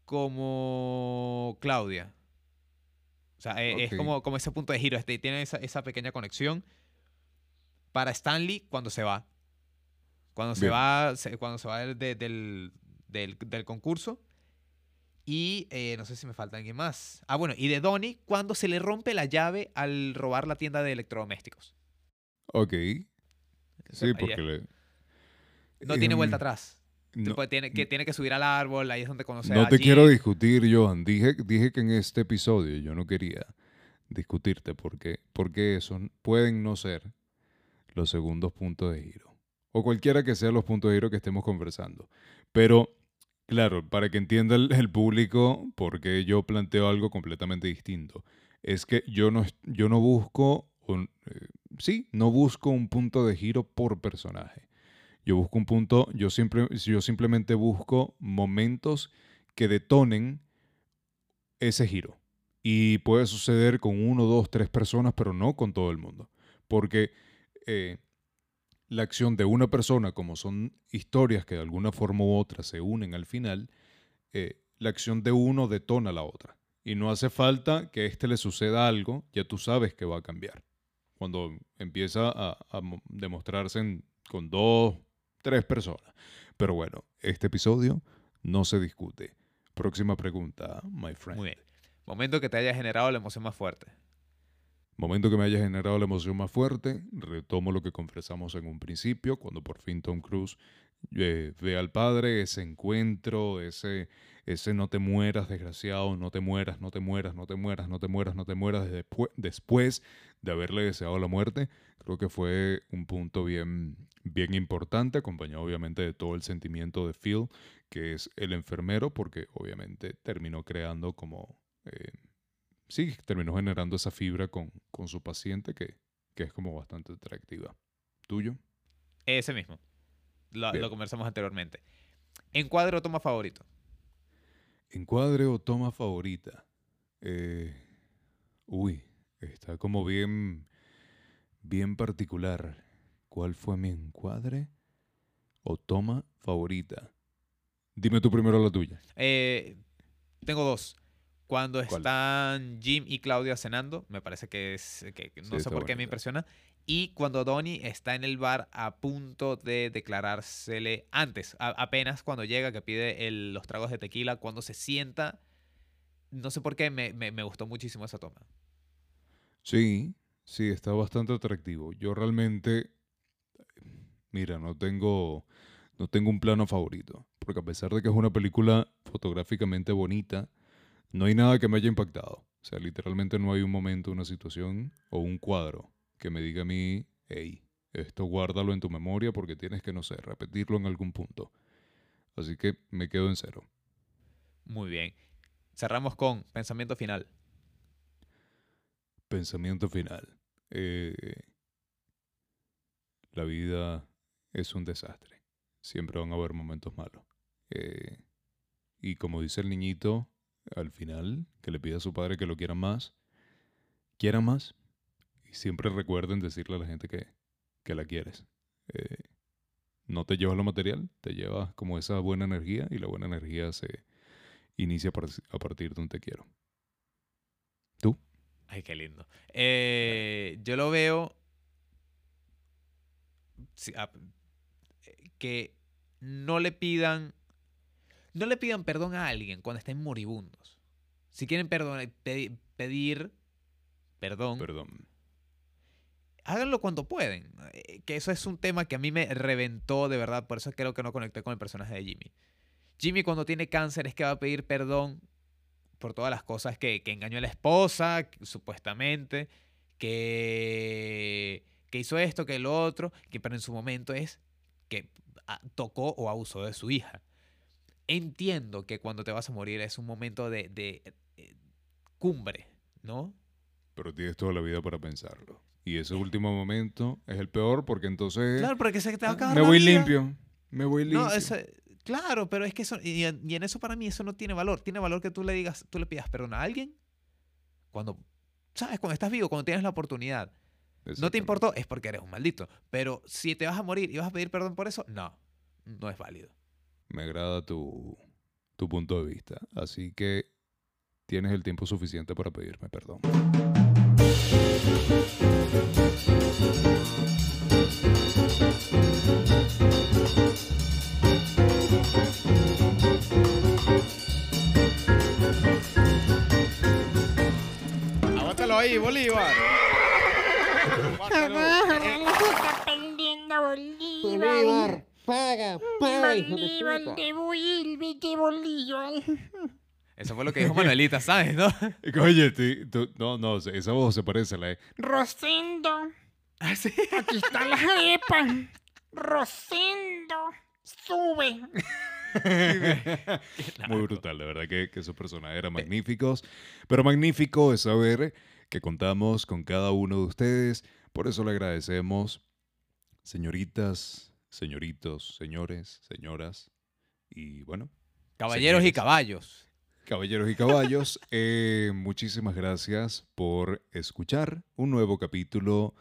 como Claudia. O sea, e, es como, como ese punto de giro, este, tiene esa, pequeña conexión para Stanley cuando se va. Cuando se va, cuando se va del, del concurso y eh, no sé si me falta alguien más. Ah, bueno, y de Donnie cuando se le rompe la llave al robar la tienda de electrodomésticos. Ok. Sí, porque le... No tiene vuelta em, atrás. tiene, que, tiene que subir al árbol, ahí es donde conoce no te quiero discutir, Johan. Dije, dije que en este episodio yo no quería discutirte porque, porque eso pueden no ser los segundos puntos de giro. O cualquiera que sean los puntos de giro que estemos conversando. Pero Claro, para que entienda el, público por qué yo planteo algo completamente distinto. Es que yo no, yo no busco, un, eh, sí, no busco un punto de giro por personaje. Yo busco un punto, yo, siempre, yo simplemente busco momentos que detonen ese giro. Y puede suceder con uno, dos, tres personas, pero no con todo el mundo. Porque eh, la acción de una persona, como son historias que de alguna forma u otra se unen al final, eh, la acción de uno detona a la otra. Y no hace falta que a este le suceda algo, ya tú sabes que va a cambiar. Cuando empieza a, demostrarse con dos, tres personas. Pero bueno, este episodio no se discute. Próxima pregunta, my friend. Muy bien. Momento que te haya generado la emoción más fuerte. Momento que me haya generado la emoción más fuerte, retomo lo que conversamos en un principio, cuando por fin Tom Cruise eh, ve al padre, ese encuentro, ese, ese no te mueras, desgraciado, no te mueras, no te mueras, no te mueras, no te mueras, no te mueras, después, después de haberle deseado la muerte, creo que fue un punto bien, bien importante, acompañado obviamente de todo el sentimiento de Phil, que es el enfermero, porque obviamente terminó creando como... Eh, sí, terminó generando esa fibra con, su paciente que, es como bastante atractiva. ¿Tuyo? Ese mismo. Lo, conversamos anteriormente. ¿Encuadre o toma favorito? Encuadre o toma favorita. Eh, uy, está como bien, bien particular. ¿Cuál fue mi encuadre o toma favorita? Dime tú primero la tuya. Eh, tengo dos. Cuando están Jim y Claudia cenando, me parece que es, que no sé por qué me impresiona. Y cuando Donnie está en el bar a punto de declarársele, antes, apenas cuando llega, que pide los tragos de tequila, cuando se sienta, no sé por qué me, me, gustó muchísimo esa toma. Sí, sí, está bastante atractivo. Yo realmente mira, no tengo, no tengo un plano favorito. Porque a pesar de que es una película fotográficamente bonita, no hay nada que me haya impactado. O sea, literalmente no hay un momento, una situación o un cuadro que me diga a mí, hey, esto guárdalo en tu memoria porque tienes que, no sé, repetirlo en algún punto. Así que me quedo en cero. Muy bien. Cerramos con pensamiento final. Pensamiento final. Eh, la vida es un desastre. Siempre van a haber momentos malos. Eh, y como dice el niñito, al final, que le pida a su padre que lo quieran más, quieran más. Y siempre recuerden decirle a la gente que, que la quieres. Eh, no te llevas lo material, te llevas como esa buena energía y la buena energía se inicia a partir de un te quiero. ¿Tú? Ay, qué lindo. Eh, yo lo veo ah, eh, que no le pidan no le pidan perdón a alguien cuando estén moribundos. Si quieren perdón, pedir perdón, Perdón. háganlo cuando pueden. Eh, Que eso es un tema que a mí me reventó de verdad, por eso creo que no conecté con el personaje de Jimmy. Jimmy cuando tiene cáncer es que va a pedir perdón por todas las cosas que, que engañó a la esposa, que- supuestamente, que, que hizo esto, que lo otro, que pero en su momento es que ah, tocó o abusó de su hija. Entiendo que cuando te vas a morir es un momento de, de, eh, cumbre, ¿no? Pero tienes toda la vida para pensarlo. Y ese último momento es el peor porque entonces Claro, porque se te va a acabar me la voy vida. limpio. Me voy limpio. No, eso- claro, pero es que eso, y, en- y en eso para mí eso no tiene valor. Tiene valor que tú le digas, tú le pidas perdón a alguien cuando, ¿sabes? Cuando estás vivo, cuando tienes la oportunidad. No te importó, es porque eres un maldito. Pero si te vas a morir y vas a pedir perdón por eso, no, no es válido. Me agrada tu, tu punto de vista. Así que tienes el tiempo suficiente para pedirme perdón. Aguántalo ahí, Bolívar. Bolívar. Paga, paga, hijo de puta. devuélvete, Bolívar. Eso fue lo que dijo Manuelita, ¿sabes? ¿No? Oye, ti- tú- no, no, esa voz se parece a la de... Rosendo, Ah, sí. aquí está la arepa. Rosendo, sube. Muy brutal, de verdad que, que esos personajes eran magníficos. Pero magnífico es saber que contamos con cada uno de ustedes. Por eso le agradecemos, señoritas, señoritos, señores, señoras y bueno, Caballeros y caballos. caballeros y caballos. eh, muchísimas gracias por escuchar un nuevo capítulo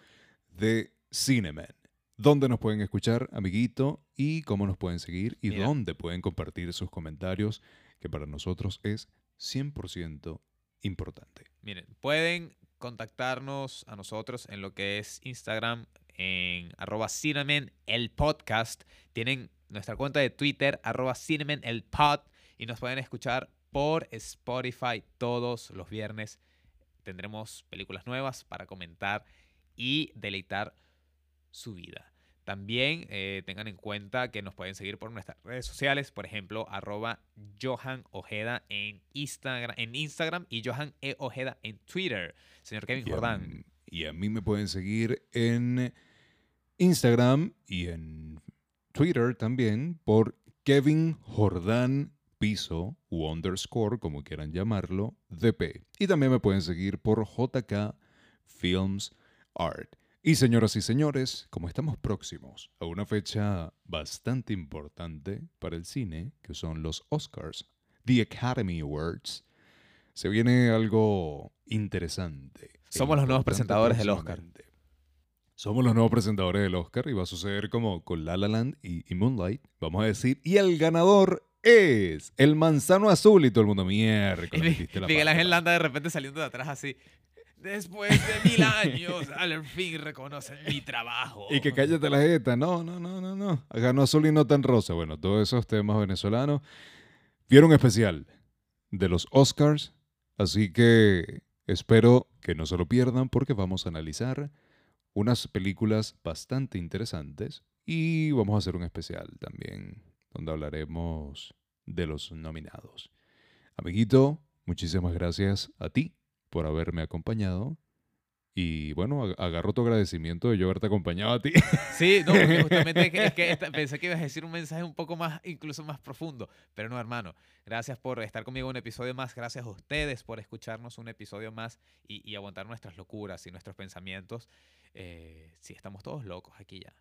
de Cineman. ¿Dónde nos pueden escuchar, amiguito? ¿Y cómo nos pueden seguir? ¿Y Mira. dónde pueden compartir sus comentarios? Que para nosotros es 100% importante. Miren, pueden contactarnos a nosotros en lo que es Instagram, en arroba cinnamon el podcast. Tienen nuestra cuenta de Twitter, arroba cinnamon el pod. Y nos pueden escuchar por Spotify todos los viernes. Tendremos películas nuevas para comentar y deleitar su vida. También eh, tengan en cuenta que nos pueden seguir por nuestras redes sociales, por ejemplo, arroba Johan Ojeda en Instagram, en Instagram y Johan E. Ojeda en Twitter. Señor Kevin Jordán. Y a mí me pueden seguir en Instagram y en Twitter también por Kevin Jordán Piso u underscore, como quieran llamarlo, DP. Y también me pueden seguir por JK Films Art. Y señoras y señores, como estamos próximos a una fecha bastante importante para el cine, que son los Oscars, The Academy Awards, se viene algo interesante. Somos los nuevos presentadores del Oscar. Somos los nuevos presentadores del Oscar y va a suceder como con La La Land y, y Moonlight. Vamos a decir, y el ganador es el manzano azul y todo el mundo mierda. Y Mi- Miguel Ángel Landa de repente saliendo de atrás así. Después de mil años, al fin reconocen mi trabajo. Y que cállate la jeta. No, no, no, no, no. Ganó azul y no tan rosa. Bueno, todos esos temas venezolanos. Vieron especial de los Oscars. Así que espero que no se lo pierdan porque vamos a analizar unas películas bastante interesantes y vamos a hacer un especial también donde hablaremos de los nominados. Amiguito, muchísimas gracias a ti por haberme acompañado. Y bueno, ag- agarro tu agradecimiento de yo haberte acompañado a ti. Sí, no, porque justamente es que, es que esta- pensé que ibas a decir un mensaje un poco más, incluso más profundo, pero no, hermano. Gracias por estar conmigo un episodio más, gracias a ustedes por escucharnos un episodio más y, y aguantar nuestras locuras y nuestros pensamientos. Eh, sí, estamos todos locos aquí ya.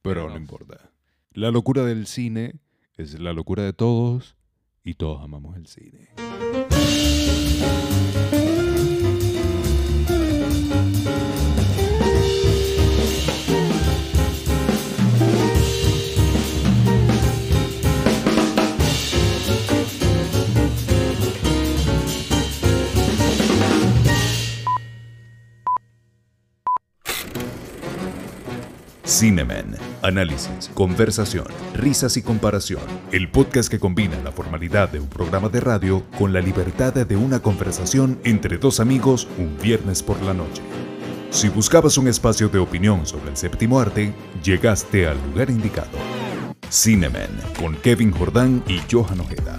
Pero Pero no no. importa. La locura del cine es la locura de todos y todos amamos el cine. Cinemen. Análisis, conversación, risas y comparación. El podcast que combina la formalidad de un programa de radio con la libertad de una conversación entre dos amigos un viernes por la noche. Si buscabas un espacio de opinión sobre el séptimo arte, llegaste al lugar indicado. Cinemen con Kevin Jordán y Johan Ojeda.